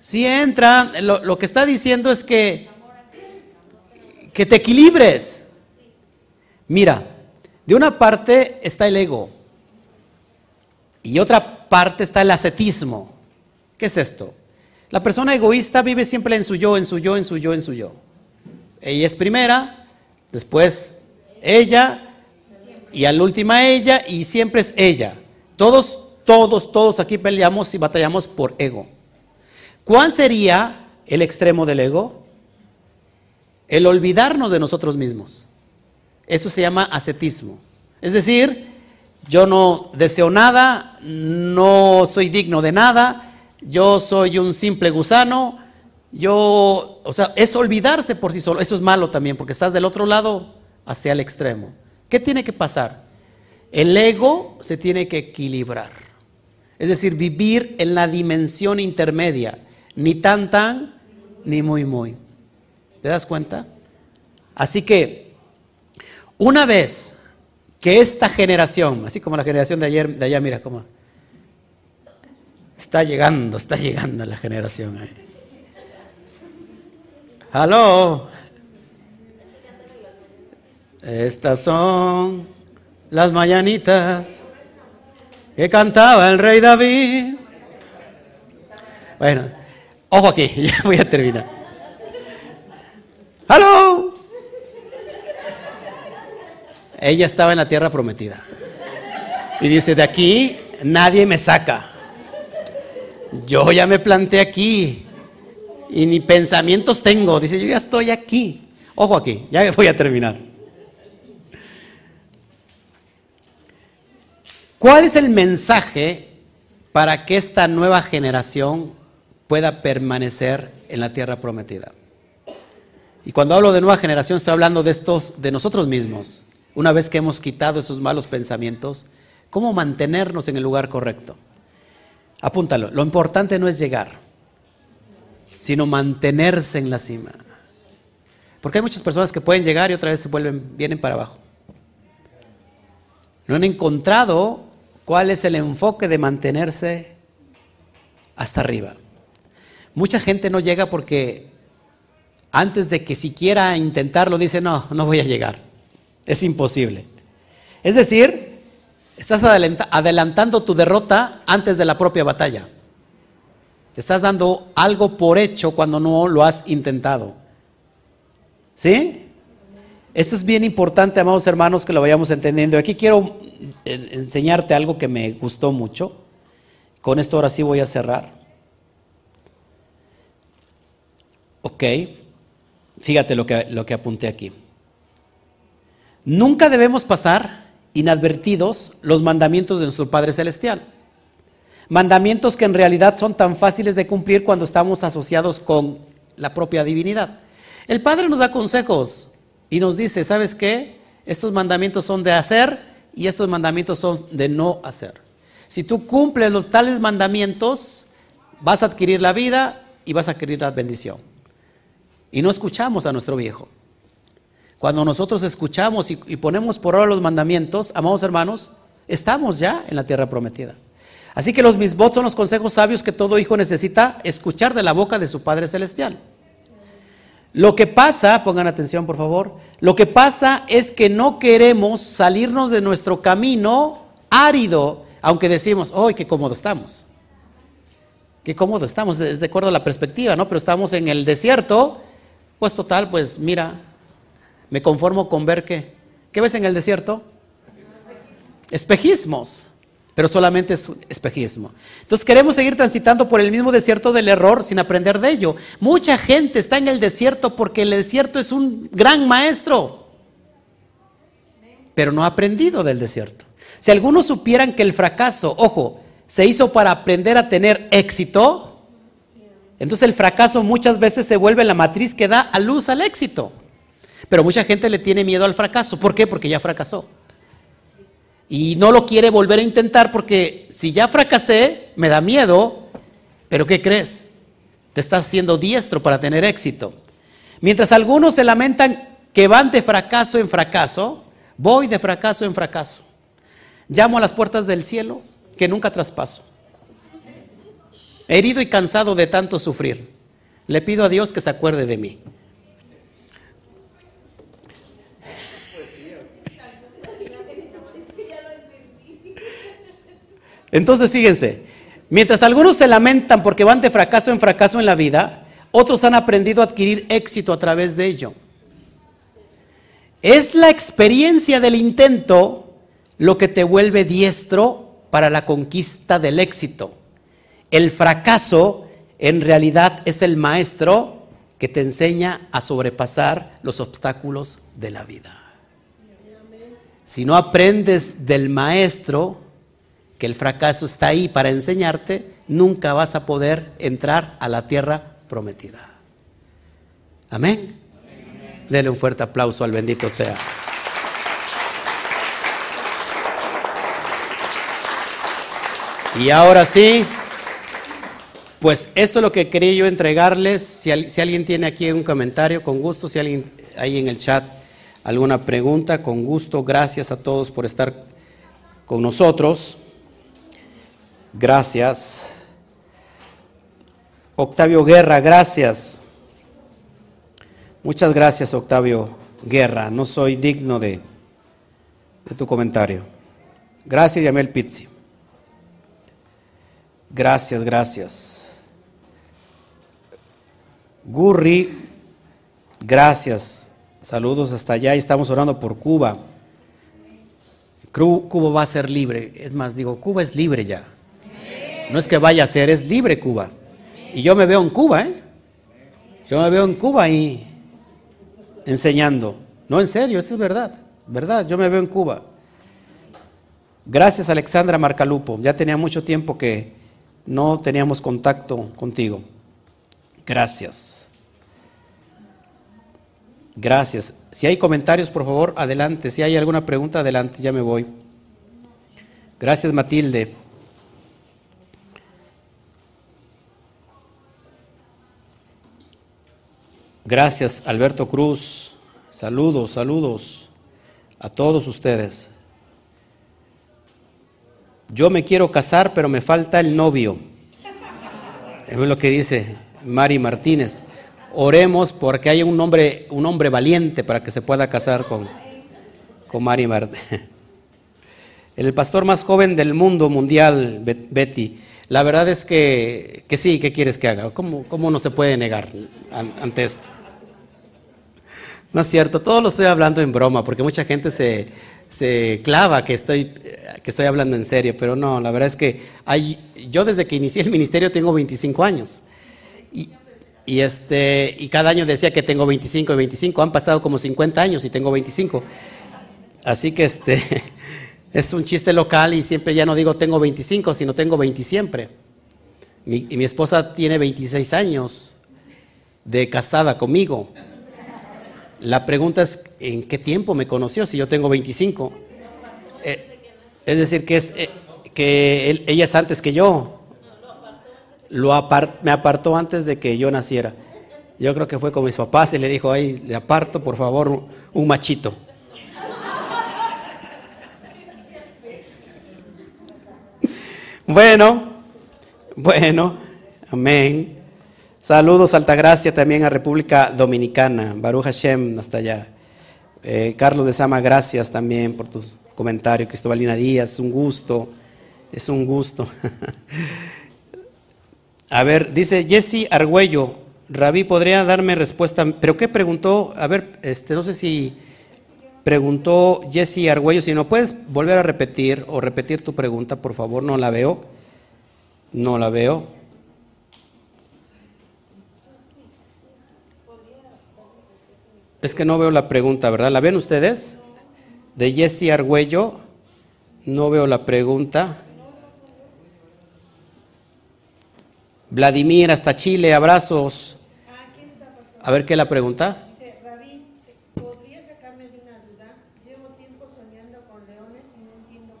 Si entra, lo, lo que está diciendo es que, que te equilibres. Mira, de una parte está el ego y otra parte está el ascetismo. ¿Qué es esto? La persona egoísta vive siempre en su yo, en su yo, en su yo, en su yo. Ella es primera, después ella y al última ella y siempre es ella. Todos, todos, todos aquí peleamos y batallamos por ego. ¿Cuál sería el extremo del ego? El olvidarnos de nosotros mismos. Eso se llama ascetismo. Es decir, yo no deseo nada, no soy digno de nada, yo soy un simple gusano, yo, o sea, es olvidarse por sí solo. Eso es malo también, porque estás del otro lado hacia el extremo. ¿Qué tiene que pasar? El ego se tiene que equilibrar. Es decir, vivir en la dimensión intermedia, ni tan tan, ni muy muy. ¿Te das cuenta? Así que una vez que esta generación, así como la generación de ayer, de allá, mira cómo está llegando, está llegando la generación ahí. ¡Aló! Estas son las mañanitas que cantaba el rey David. Bueno, ojo aquí, ya voy a terminar. ¡Aló! ella estaba en la tierra prometida. Y dice, de aquí nadie me saca. Yo ya me planté aquí y ni pensamientos tengo. Dice, yo ya estoy aquí. Ojo aquí, ya voy a terminar. ¿Cuál es el mensaje para que esta nueva generación pueda permanecer en la tierra prometida? Y cuando hablo de nueva generación estoy hablando de estos de nosotros mismos. Una vez que hemos quitado esos malos pensamientos, ¿cómo mantenernos en el lugar correcto? Apúntalo, lo importante no es llegar, sino mantenerse en la cima. Porque hay muchas personas que pueden llegar y otra vez se vuelven, vienen para abajo. No han encontrado cuál es el enfoque de mantenerse hasta arriba. Mucha gente no llega porque antes de que siquiera intentarlo dice, no, no voy a llegar. Es imposible. Es decir, estás adelantando tu derrota antes de la propia batalla. estás dando algo por hecho cuando no lo has intentado. ¿Sí? Esto es bien importante, amados hermanos, que lo vayamos entendiendo. Aquí quiero eh, enseñarte algo que me gustó mucho. Con esto ahora sí voy a cerrar. Ok. Fíjate lo que, lo que apunté aquí. Nunca debemos pasar inadvertidos los mandamientos de nuestro Padre Celestial. Mandamientos que en realidad son tan fáciles de cumplir cuando estamos asociados con la propia divinidad. El Padre nos da consejos y nos dice, ¿sabes qué? Estos mandamientos son de hacer y estos mandamientos son de no hacer. Si tú cumples los tales mandamientos, vas a adquirir la vida y vas a adquirir la bendición. Y no escuchamos a nuestro viejo. Cuando nosotros escuchamos y, ponemos por obra los mandamientos, amados hermanos, estamos ya en la tierra prometida. Así que los misbot son los consejos sabios que todo hijo necesita escuchar de la boca de su Padre Celestial. Lo que pasa, pongan atención por favor, lo que pasa es que no queremos salirnos de nuestro camino árido, aunque decimos, ¡ay, qué cómodo estamos! Qué cómodo estamos, de acuerdo a la perspectiva, ¿no? Pero estamos en el desierto, pues total, pues mira, me conformo con ver que, ¿qué ves en el desierto? Espejismos, pero solamente es un espejismo. Entonces queremos seguir transitando por el mismo desierto del error sin aprender de ello. Mucha gente está en el desierto porque el desierto es un gran maestro, pero no ha aprendido del desierto. Si algunos supieran que el fracaso, ojo, se hizo para aprender a tener éxito, entonces el fracaso muchas veces se vuelve la matriz que da a luz al éxito. Pero mucha gente le tiene miedo al fracaso. ¿Por qué? Porque ya fracasó. Y no lo quiere volver a intentar porque si ya fracasé, me da miedo, pero ¿qué crees? Te estás haciendo diestro para tener éxito. Mientras algunos se lamentan que van de fracaso en fracaso, voy de fracaso en fracaso. Llamo a las puertas del cielo que nunca traspaso. Herido y cansado de tanto sufrir, le pido a Dios que se acuerde de mí. Entonces fíjense, mientras algunos se lamentan porque van de fracaso en fracaso en la vida, otros han aprendido a adquirir éxito a través de ello. Es la experiencia del intento lo que te vuelve diestro para la conquista del éxito. El fracaso en realidad es el maestro que te enseña a sobrepasar los obstáculos de la vida. Si no aprendes del maestro, que el fracaso está ahí para enseñarte, nunca vas a poder entrar a la tierra prometida. Amén. Dele un fuerte aplauso al bendito sea. Y ahora sí, pues esto es lo que quería yo entregarles. Si, alguien tiene aquí un comentario, con gusto. Si alguien ahí en el chat alguna pregunta, con gusto. Gracias a todos por estar con nosotros. Gracias. Octavio Guerra, gracias. Muchas gracias, Octavio Guerra. No soy digno de, de tu comentario. Gracias, Yamel Pizzi. Gracias, gracias. Gurri, gracias. Saludos hasta allá. Estamos orando por Cuba. Cuba va a ser libre. Es más, digo, Cuba es libre ya. No es que vaya a ser, es libre Cuba. Y yo me veo en Cuba, ¿eh? Yo me veo en Cuba y enseñando. No, en serio, eso es verdad, verdad, yo me veo en Cuba. Gracias Alexandra Marcalupo, ya tenía mucho tiempo que no teníamos contacto contigo. Gracias. Gracias. Si hay comentarios, por favor, adelante. Si hay alguna pregunta, adelante, ya me voy. Gracias Matilde. Gracias, Alberto Cruz. Saludos, saludos a todos ustedes. Yo me quiero casar, pero me falta el novio. Es lo que dice Mari Martínez. Oremos porque haya un hombre, un hombre valiente para que se pueda casar con, con Mari Martínez. El pastor más joven del mundo mundial, Betty. La verdad es que, que sí, ¿qué quieres que haga? ¿Cómo, ¿Cómo no se puede negar ante esto? No es cierto, todo lo estoy hablando en broma, porque mucha gente se, se clava que estoy, que estoy hablando en serio, pero no, la verdad es que hay, yo desde que inicié el ministerio tengo 25 años. Y, y, este, y cada año decía que tengo 25 y 25, han pasado como 50 años y tengo 25. Así que este, es un chiste local y siempre ya no digo tengo 25, sino tengo 20 siempre. y mi esposa tiene 26 años de casada conmigo. La pregunta es, ¿en qué tiempo me conoció? Si yo tengo 25. Eh, es decir, que, es, eh, que ella es antes que yo. Lo me apartó antes de que yo naciera. Yo creo que fue con mis papás y le dijo, ay, le aparto por favor un machito. Bueno, bueno, amén. Saludos, Altagracia, también a República Dominicana. Baruch Hashem, hasta allá. Eh, Carlos de Sama, gracias también por tus comentarios. Cristobalina Díaz, un gusto. Es un gusto. a ver, dice Jesse Argüello. Rabí, ¿podría darme respuesta? ¿Pero qué preguntó? A ver, este, no sé si preguntó Jesse Argüello. Si no puedes volver a repetir o repetir tu pregunta, por favor, no la veo. No la veo. Es que no veo la pregunta, ¿verdad? ¿La ven ustedes? De Jesse Argüello. No veo la pregunta. Vladimir, hasta Chile, abrazos. A ver qué es la pregunta. Dice, Rabí, ¿podría sacarme de una duda? Llevo tiempo soñando con leones y no entiendo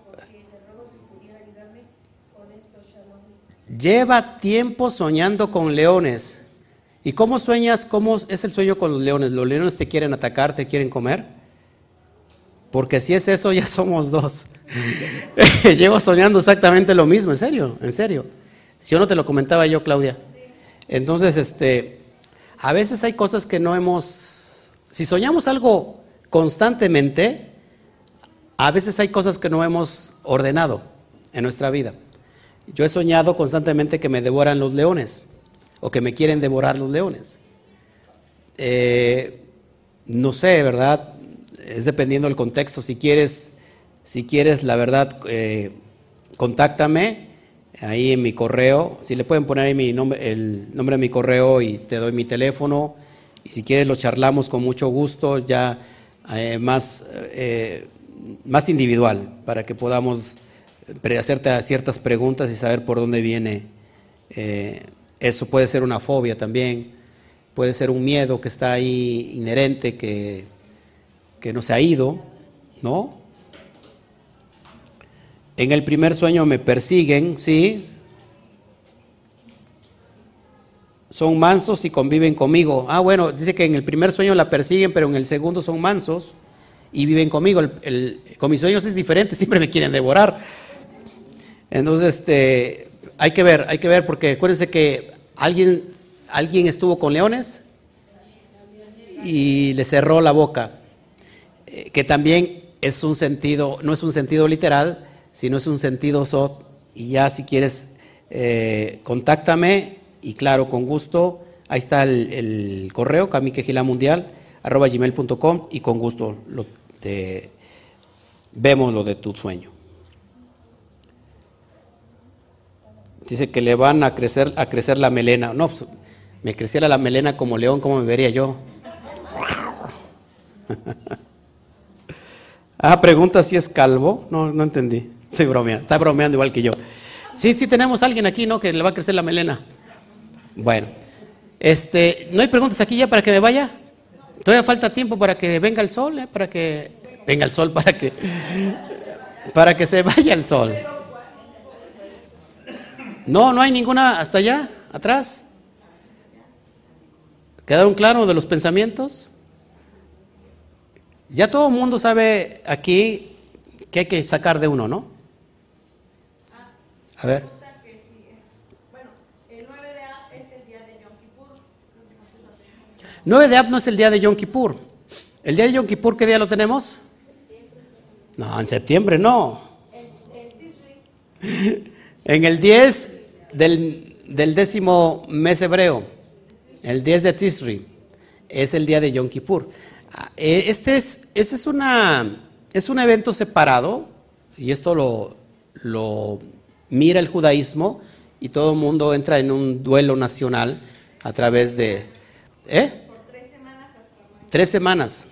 lleva tiempo soñando con leones. ¿Y cómo sueñas? ¿Cómo es el sueño con los leones? ¿Los leones te quieren atacar, te quieren comer? Porque si es eso, ya somos dos. Llevo soñando exactamente lo mismo, en serio, en serio. Si yo no te lo comentaba yo, Claudia. Entonces, este, a veces hay cosas que no hemos, si soñamos algo constantemente, a veces hay cosas que no hemos ordenado en nuestra vida. Yo he soñado constantemente que me devoran los leones o que me quieren devorar los leones. Eh, no sé, ¿verdad? Es dependiendo del contexto. Si quieres, si quieres, la verdad, eh, contáctame ahí en mi correo. Si le pueden poner ahí mi nombre, el nombre de mi correo y te doy mi teléfono. Y si quieres lo charlamos con mucho gusto, ya eh, más, más individual, para que podamos hacerte ciertas preguntas y saber por dónde viene. Eh, eso puede ser una fobia también, puede ser un miedo que está ahí inherente, que, que no se ha ido, ¿no? En el primer sueño me persiguen, ¿sí? Son mansos y conviven conmigo. Ah, bueno, dice que en el primer sueño la persiguen, pero en el segundo son mansos y viven conmigo. El, con mis sueños es diferente, siempre me quieren devorar. Entonces, este, hay que ver, hay que ver, porque acuérdense que alguien, alguien estuvo con leones y le cerró la boca, eh, que también es un sentido, no es un sentido literal, sino es un sentido sot. Y ya si quieres, eh, contáctame y claro, con gusto, ahí está el, correo, camiquegilamundial, arroba gmail.com y con gusto lo, te, vemos lo de tu sueño. Dice que le van a crecer, a crecer la melena. No, pues, me creciera la melena como león, ¿cómo me vería yo? ah, pregunta si es calvo. No, no entendí. Estoy bromeando. Está bromeando igual que yo. Sí, sí tenemos a alguien aquí, ¿no? Que le va a crecer la melena. Bueno. Este, ¿no hay preguntas aquí ya para que me vaya? Todavía falta tiempo para que venga el sol, ¿eh? Para que venga el sol, para que para que se vaya el sol. No, no hay ninguna hasta allá, atrás. ¿Quedaron claros de los pensamientos? Ya todo el mundo sabe aquí que hay que sacar de uno, ¿no? A ver. Bueno, el 9 de Ab es el día de Yom Kippur. 9 de Ab no es el día de Yom Kippur. ¿El día de Yom Kippur qué día lo tenemos? No, en septiembre no. En el 10 del, décimo mes hebreo, el 10 de Tisri, es el día de Yom Kippur. Ah, eh, este es, este es, una, es un evento separado, y esto lo, lo mira el judaísmo, y todo el mundo entra en un duelo nacional a través de... ¿Eh? tres semanas. tres semanas.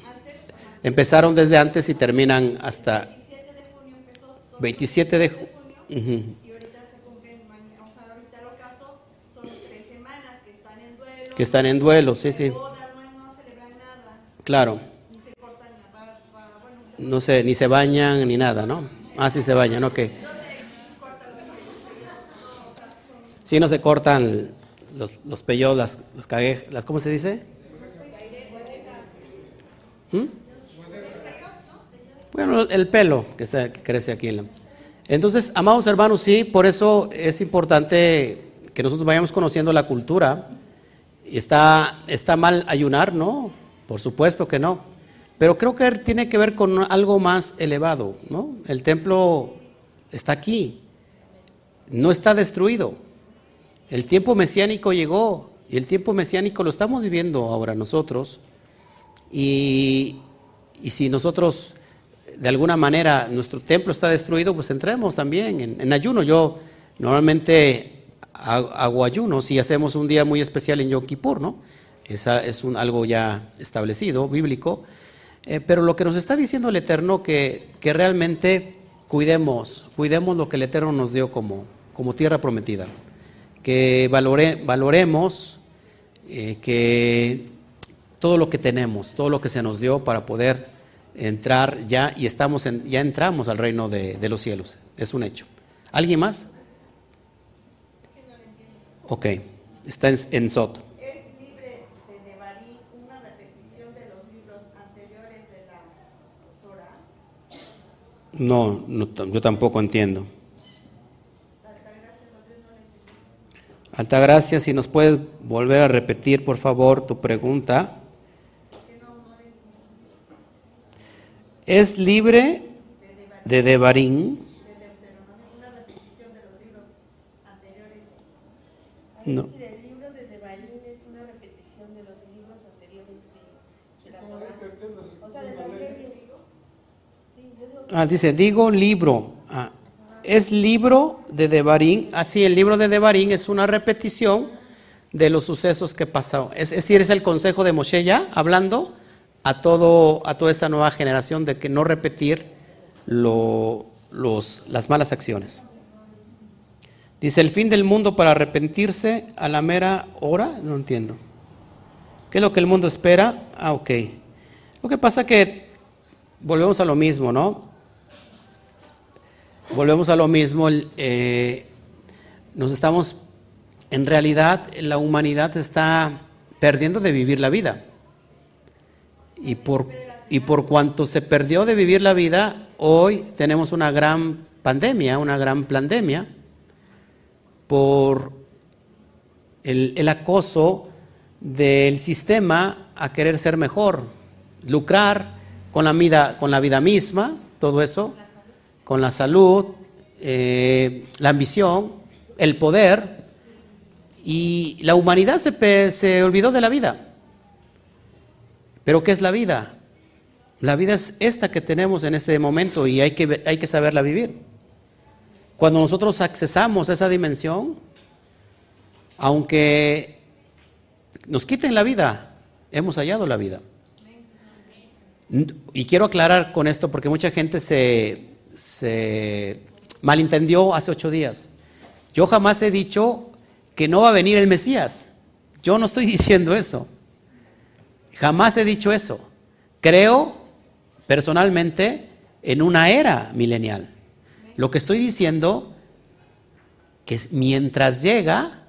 Empezaron desde antes y terminan hasta... 27 de junio. 27 de junio. Que están en duelo, sí, sí. Claro. No sé, ni se bañan ni nada, ¿no? Ah, sí se bañan, ok. Sí, no se cortan los, los pellos, las, las, las, ¿cómo se dice? ¿Mm? Bueno, el pelo que, está, que crece aquí. Entonces, amados hermanos, sí, por eso es importante que nosotros vayamos conociendo la cultura ¿Está, ¿Está mal ayunar? No, por supuesto que no. Pero creo que tiene que ver con algo más elevado, ¿no? El templo está aquí, no está destruido. El tiempo mesiánico llegó y el tiempo mesiánico lo estamos viviendo ahora nosotros. Y, si nosotros, de alguna manera, nuestro templo está destruido, pues entremos también en ayuno. Yo normalmente hago ayunos y hacemos un día muy especial en Yom Kippur, ¿no? Esa es un, algo ya establecido, bíblico. Eh, pero lo que nos está diciendo el Eterno, que, que realmente cuidemos, cuidemos lo que el Eterno nos dio como, como tierra prometida. Que valore, valoremos eh, que todo lo que tenemos, todo lo que se nos dio para poder entrar ya y estamos en, ya entramos al reino de, de los cielos. Es un hecho. ¿Alguien más? Ok, está en, en Sot. ¿Es libre de Devarim una repetición de los libros anteriores de la Torah? No, no yo tampoco entiendo. Altagracia, si nos puedes volver a repetir, por favor, tu pregunta. ¿Es libre de Devarim? De Deuteronomio, una repetición de los libros anteriores. No. Sí, el libro de Devarim es una repetición de los libros anteriores de, de la Torah. O sea, de las leyes. Sí, yo digo que Ah, dice, digo libro. Ah, es libro de Devarim. Así, el libro de Devarim es una repetición de los sucesos que pasaron. Es, es decir, es el consejo de Moshe ya hablando a, todo, a toda esta nueva generación de que no repetir lo- los, las malas acciones. Dice, el fin del mundo para arrepentirse a la mera hora. No entiendo. ¿Qué es lo que el mundo espera? Ah, ok. Lo que pasa que volvemos a lo mismo, ¿no? Volvemos a lo mismo. eh, nos estamos, en realidad, la humanidad está perdiendo de vivir la vida. Y por, y por cuanto se perdió de vivir la vida, hoy tenemos una gran pandemia, una gran pandemia, por el, el acoso del sistema a querer ser mejor, lucrar con la vida, con la vida misma, todo eso, con la salud, eh, la ambición, el poder, y la humanidad se, se olvidó de la vida. Pero ¿qué es la vida? La vida es esta que tenemos en este momento y hay que, hay que saberla vivir. Cuando nosotros accesamos a esa dimensión, aunque nos quiten la vida, hemos hallado la vida. Y quiero aclarar con esto porque mucha gente se, se malentendió hace ocho días. Yo jamás he dicho que no va a venir el Mesías. Yo no estoy diciendo eso. Jamás he dicho eso. Creo personalmente en una era milenial. Lo que estoy diciendo que mientras llega,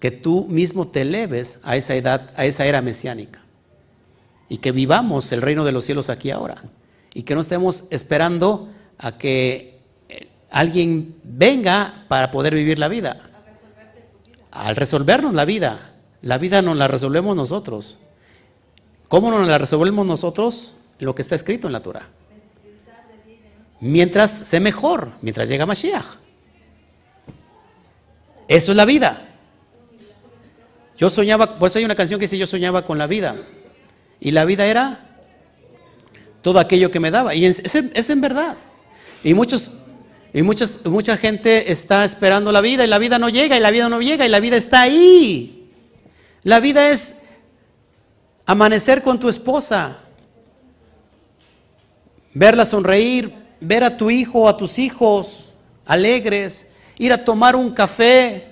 que tú mismo te eleves a esa edad, a esa era mesiánica. Y que vivamos el reino de los cielos aquí ahora. Y que no estemos esperando a que eh, alguien venga para poder vivir la vida. Al resolvernos la vida. La vida nos la resolvemos nosotros. ¿Cómo nos la resolvemos nosotros? Lo que está escrito en la Torah. Mientras sé mejor, mientras llega Mashiach. Eso es la vida. Yo soñaba, por eso hay una canción que dice yo soñaba con la vida. Y la vida era todo aquello que me daba. Y es, es en- verdad. Y muchos y muchas, mucha gente está esperando la vida y la vida no llega y la vida no llega y la vida está ahí. La vida es amanecer con tu esposa, verla sonreír, ver a tu hijo o a tus hijos alegres, ir a tomar un café,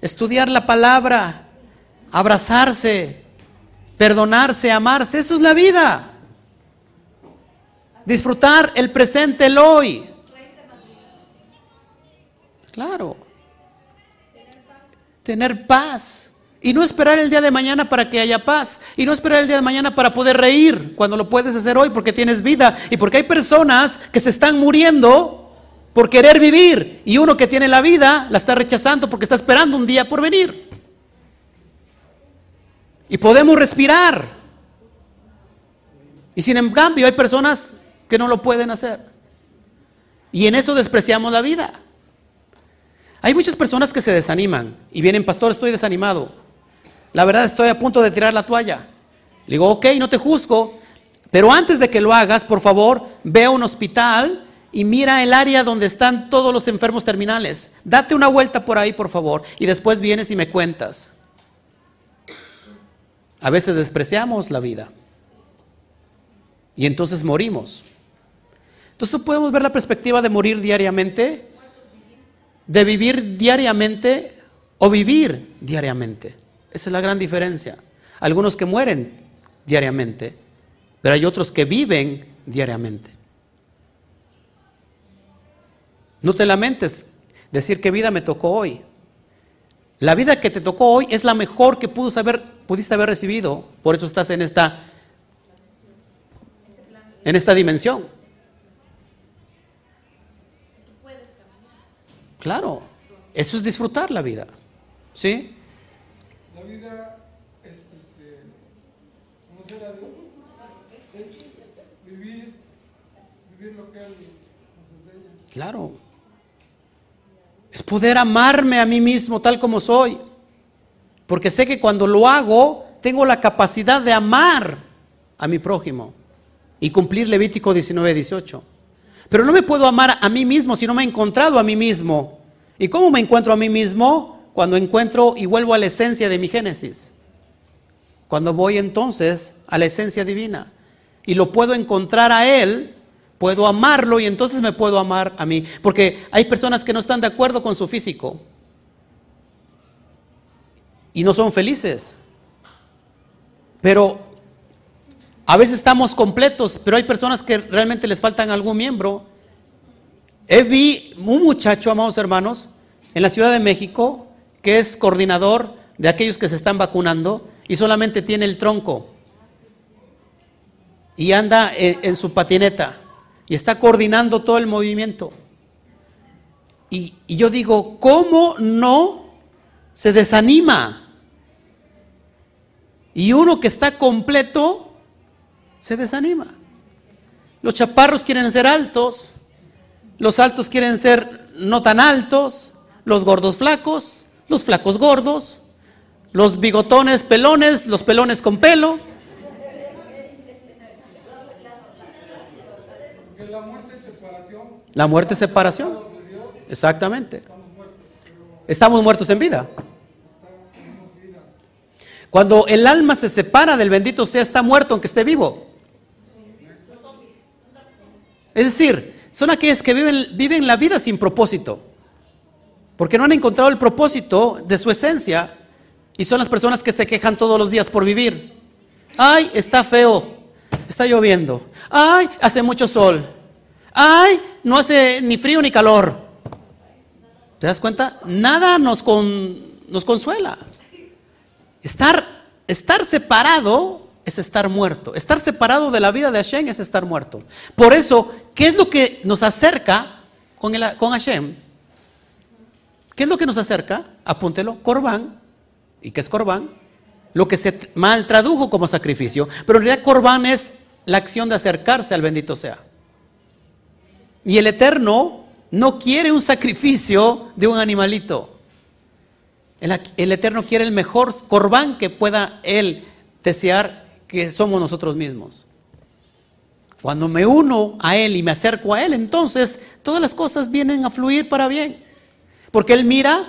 estudiar la palabra, abrazarse, perdonarse, amarse. Eso es la vida. Disfrutar el presente, el hoy. Claro. Tener paz. Y no esperar el día de mañana para que haya paz. Y no esperar el día de mañana para poder reír cuando lo puedes hacer hoy porque tienes vida. Y porque hay personas que se están muriendo por querer vivir. Y uno que tiene la vida la está rechazando porque está esperando un día por venir. Y podemos respirar. Y sin en cambio hay personas que no lo pueden hacer. Y en eso despreciamos la vida. Hay muchas personas que se desaniman y vienen, pastor, estoy desanimado. La verdad estoy a punto de tirar la toalla. Le digo, ok, no te juzgo, pero antes de que lo hagas, por favor, ve a un hospital y mira el área donde están todos los enfermos terminales. Date una vuelta por ahí, por favor, y después vienes y me cuentas. A veces despreciamos la vida y entonces morimos. Entonces podemos ver la perspectiva de morir diariamente, de vivir diariamente o vivir diariamente. Esa es la gran diferencia. Algunos que mueren diariamente, pero hay otros que viven diariamente. No te lamentes decir qué vida me tocó hoy. La vida que te tocó hoy es la mejor que pudiste haber, pudiste haber recibido. Por eso estás en esta, en esta dimensión. Claro, eso es disfrutar la vida. ¿Sí? Vida es este, conocer a Dios, es vivir, lo que nos enseña. Claro. Es poder amarme a mí mismo tal como soy. Porque sé que cuando lo hago, tengo la capacidad de amar a mi prójimo y cumplir Levítico 19, 18. Pero no me puedo amar a mí mismo si no me he encontrado a mí mismo. ¿Y cómo me encuentro a mí mismo? Cuando encuentro y vuelvo a la esencia de mi Génesis. Cuando voy entonces a la esencia divina. Y lo puedo encontrar a Él, puedo amarlo y entonces me puedo amar a mí. Porque hay personas que no están de acuerdo con su físico. Y no son felices. Pero a veces estamos completos, pero hay personas que realmente les faltan algún miembro. He vi un muchacho, amados hermanos, en la Ciudad de México, que es coordinador de aquellos que se están vacunando y solamente tiene el tronco. Y anda en, su patineta y está coordinando todo el movimiento. Y, y yo digo, ¿cómo no se desanima? Y uno que está completo se desanima. Los chaparros quieren ser altos, los altos quieren ser no tan altos, los gordos flacos, los flacos gordos, los bigotones pelones, los pelones con pelo. La muerte es separación Exactamente. estamos muertos, en vida. Cuando el alma se separa del bendito sea, está muerto aunque esté vivo. Es decir, son aquellos que viven, viven la vida sin propósito. Porque no han encontrado el propósito de su esencia. Y son las personas que se quejan todos los días por vivir. Ay, está feo. Está lloviendo. Ay, hace mucho sol. Ay, no hace ni frío ni calor. ¿Te das cuenta? Nada nos, con- nos consuela. Estar, estar separado es estar muerto. Estar separado de la vida de Hashem es estar muerto. Por eso, ¿qué es lo que nos acerca con, el, con Hashem? ¿Qué es lo que nos acerca? Apúntelo, Corbán. ¿Y qué es Corbán? Lo que se mal tradujo como sacrificio. Pero en realidad Corbán es la acción de acercarse al bendito sea. Y el Eterno no quiere un sacrificio de un animalito. El, Eterno quiere el mejor corbán que pueda Él desear que somos nosotros mismos. Cuando me uno a Él y me acerco a Él, entonces todas las cosas vienen a fluir para bien. Porque Él mira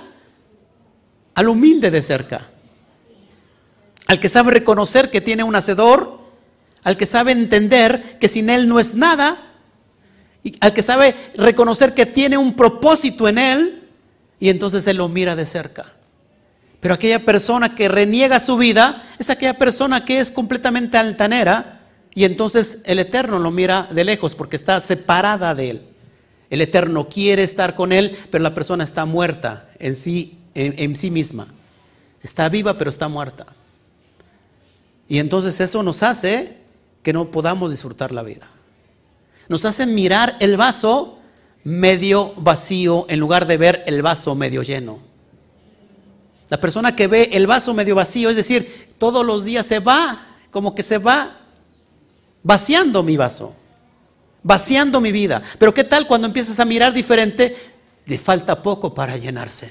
al humilde de cerca, al que sabe reconocer que tiene un hacedor, al que sabe entender que sin Él no es nada, y al que sabe reconocer que tiene un propósito en Él, y entonces Él lo mira de cerca. Pero aquella persona que reniega su vida es aquella persona que es completamente altanera y entonces el Eterno lo mira de lejos porque está separada de Él. El Eterno quiere estar con Él, pero la persona está muerta en sí, en, sí misma. Está viva, pero está muerta. Y entonces eso nos hace que no podamos disfrutar la vida. Nos hace mirar el vaso medio vacío en lugar de ver el vaso medio lleno. La persona que ve el vaso medio vacío, es decir, todos los días se va, como que se va vaciando mi vaso, vaciando mi vida. Pero ¿qué tal cuando empiezas a mirar diferente? Le falta poco para llenarse.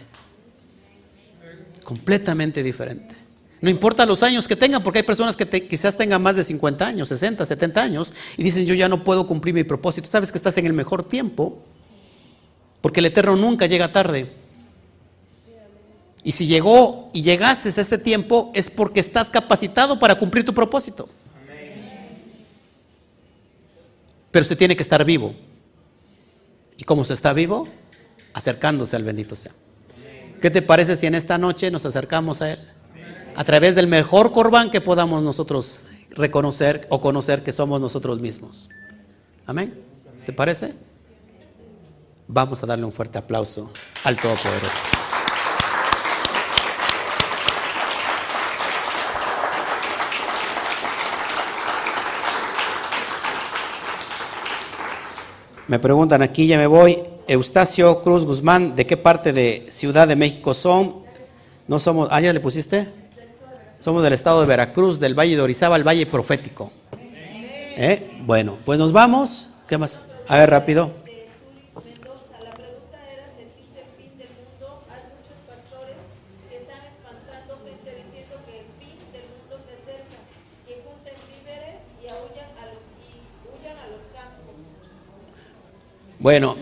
Completamente diferente. No importa los años que tengan, porque hay personas que te- quizás tengan más de 50 años, 60, 70 años, y dicen, yo ya no puedo cumplir mi propósito. Sabes que estás en el mejor tiempo, porque el Eterno nunca llega tarde. Y si llegó y llegaste a este tiempo es porque estás capacitado para cumplir tu propósito. Pero se tiene que estar vivo. ¿Y cómo se está vivo? Acercándose al bendito sea. ¿Qué te parece si en esta noche nos acercamos a Él? A través del mejor corbán que podamos nosotros reconocer o conocer que somos nosotros mismos. Amén. ¿Te parece? Vamos a darle un fuerte aplauso al Todopoderoso. Me preguntan aquí, ya me voy. Eustacio Cruz Guzmán, ¿de qué parte de Ciudad de México son? No somos, ¿ah, ya le pusiste? Somos del estado de Veracruz, del Valle de Orizaba, el Valle Profético. ¿Eh? Bueno, pues nos vamos. ¿Qué más? A ver, rápido. de Zuri Mendoza. La pregunta era si existe el fin del mundo. Hay muchos pastores que están espantando gente diciendo que el fin del mundo se acerca, que junten víveres y huyan a los, y huyan a los campos. Bueno,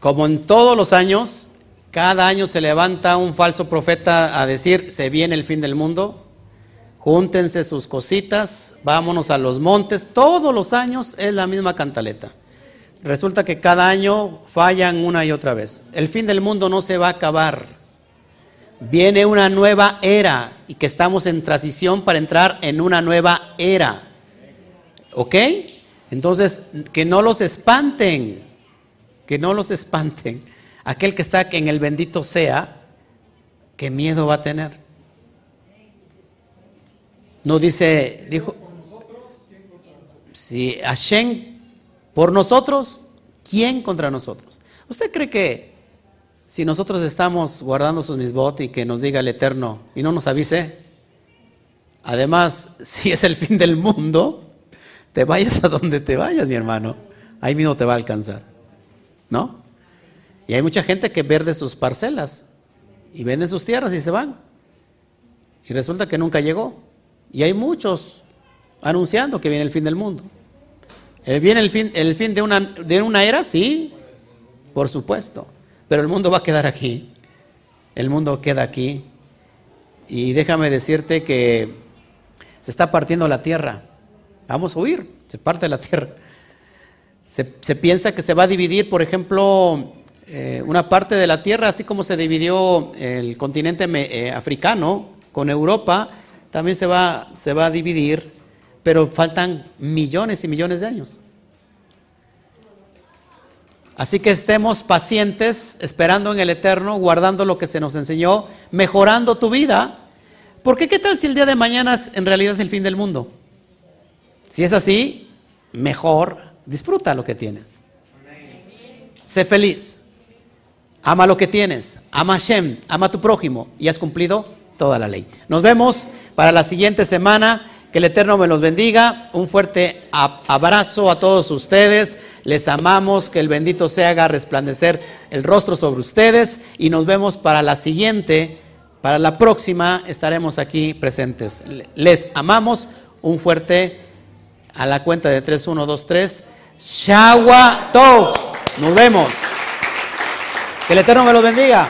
como en todos los años, cada año se levanta un falso profeta a decir, se viene el fin del mundo, júntense sus cositas, vámonos a los montes, todos los años es la misma cantaleta. Resulta que cada año fallan una y otra vez. El fin del mundo no se va a acabar. Viene una nueva era y que estamos en transición para entrar en una nueva era. ¿Ok? Entonces, que no los espanten, que no los espanten. Aquel que está en el bendito sea, ¿qué miedo va a tener? No dice, dijo, si Hashem por nosotros, ¿quién contra nosotros? ¿Usted cree que si nosotros estamos guardando sus misbot y que nos diga el Eterno y no nos avise, además, si es el fin del mundo, te vayas a donde te vayas, mi hermano, ahí mismo te va a alcanzar, ¿no? Y hay mucha gente que verde sus parcelas y venden sus tierras y se van. Y resulta que nunca llegó. Y hay muchos anunciando que viene el fin del mundo. Eh, ¿Viene el fin, el fin de, una, de una era? Sí, por supuesto. Pero el mundo va a quedar aquí. El mundo queda aquí. Y déjame decirte que se está partiendo la tierra. Vamos a huir, se parte la tierra. Se, piensa que se va a dividir, por ejemplo, eh, una parte de la tierra, así como se dividió el continente eh, africano con Europa, también se va, se va a dividir, pero faltan millones y millones de años. Así que estemos pacientes, esperando en el Eterno, guardando lo que se nos enseñó, mejorando tu vida. Porque qué tal si el día de mañana es en realidad el fin del mundo? Si es así, mejor disfruta lo que tienes. Sé feliz. Ama lo que tienes. Ama a Hashem. Ama a tu prójimo. Y has cumplido toda la ley. Nos vemos para la siguiente semana. Que el Eterno me los bendiga. Un fuerte abrazo a todos ustedes. Les amamos. Que el bendito se haga resplandecer el rostro sobre ustedes. Y nos vemos para la siguiente. Para la próxima estaremos aquí presentes. Le- Les amamos. Un fuerte a la cuenta de 3, 1, 2, 3. Shawa. Nos vemos. Que el Eterno me los bendiga.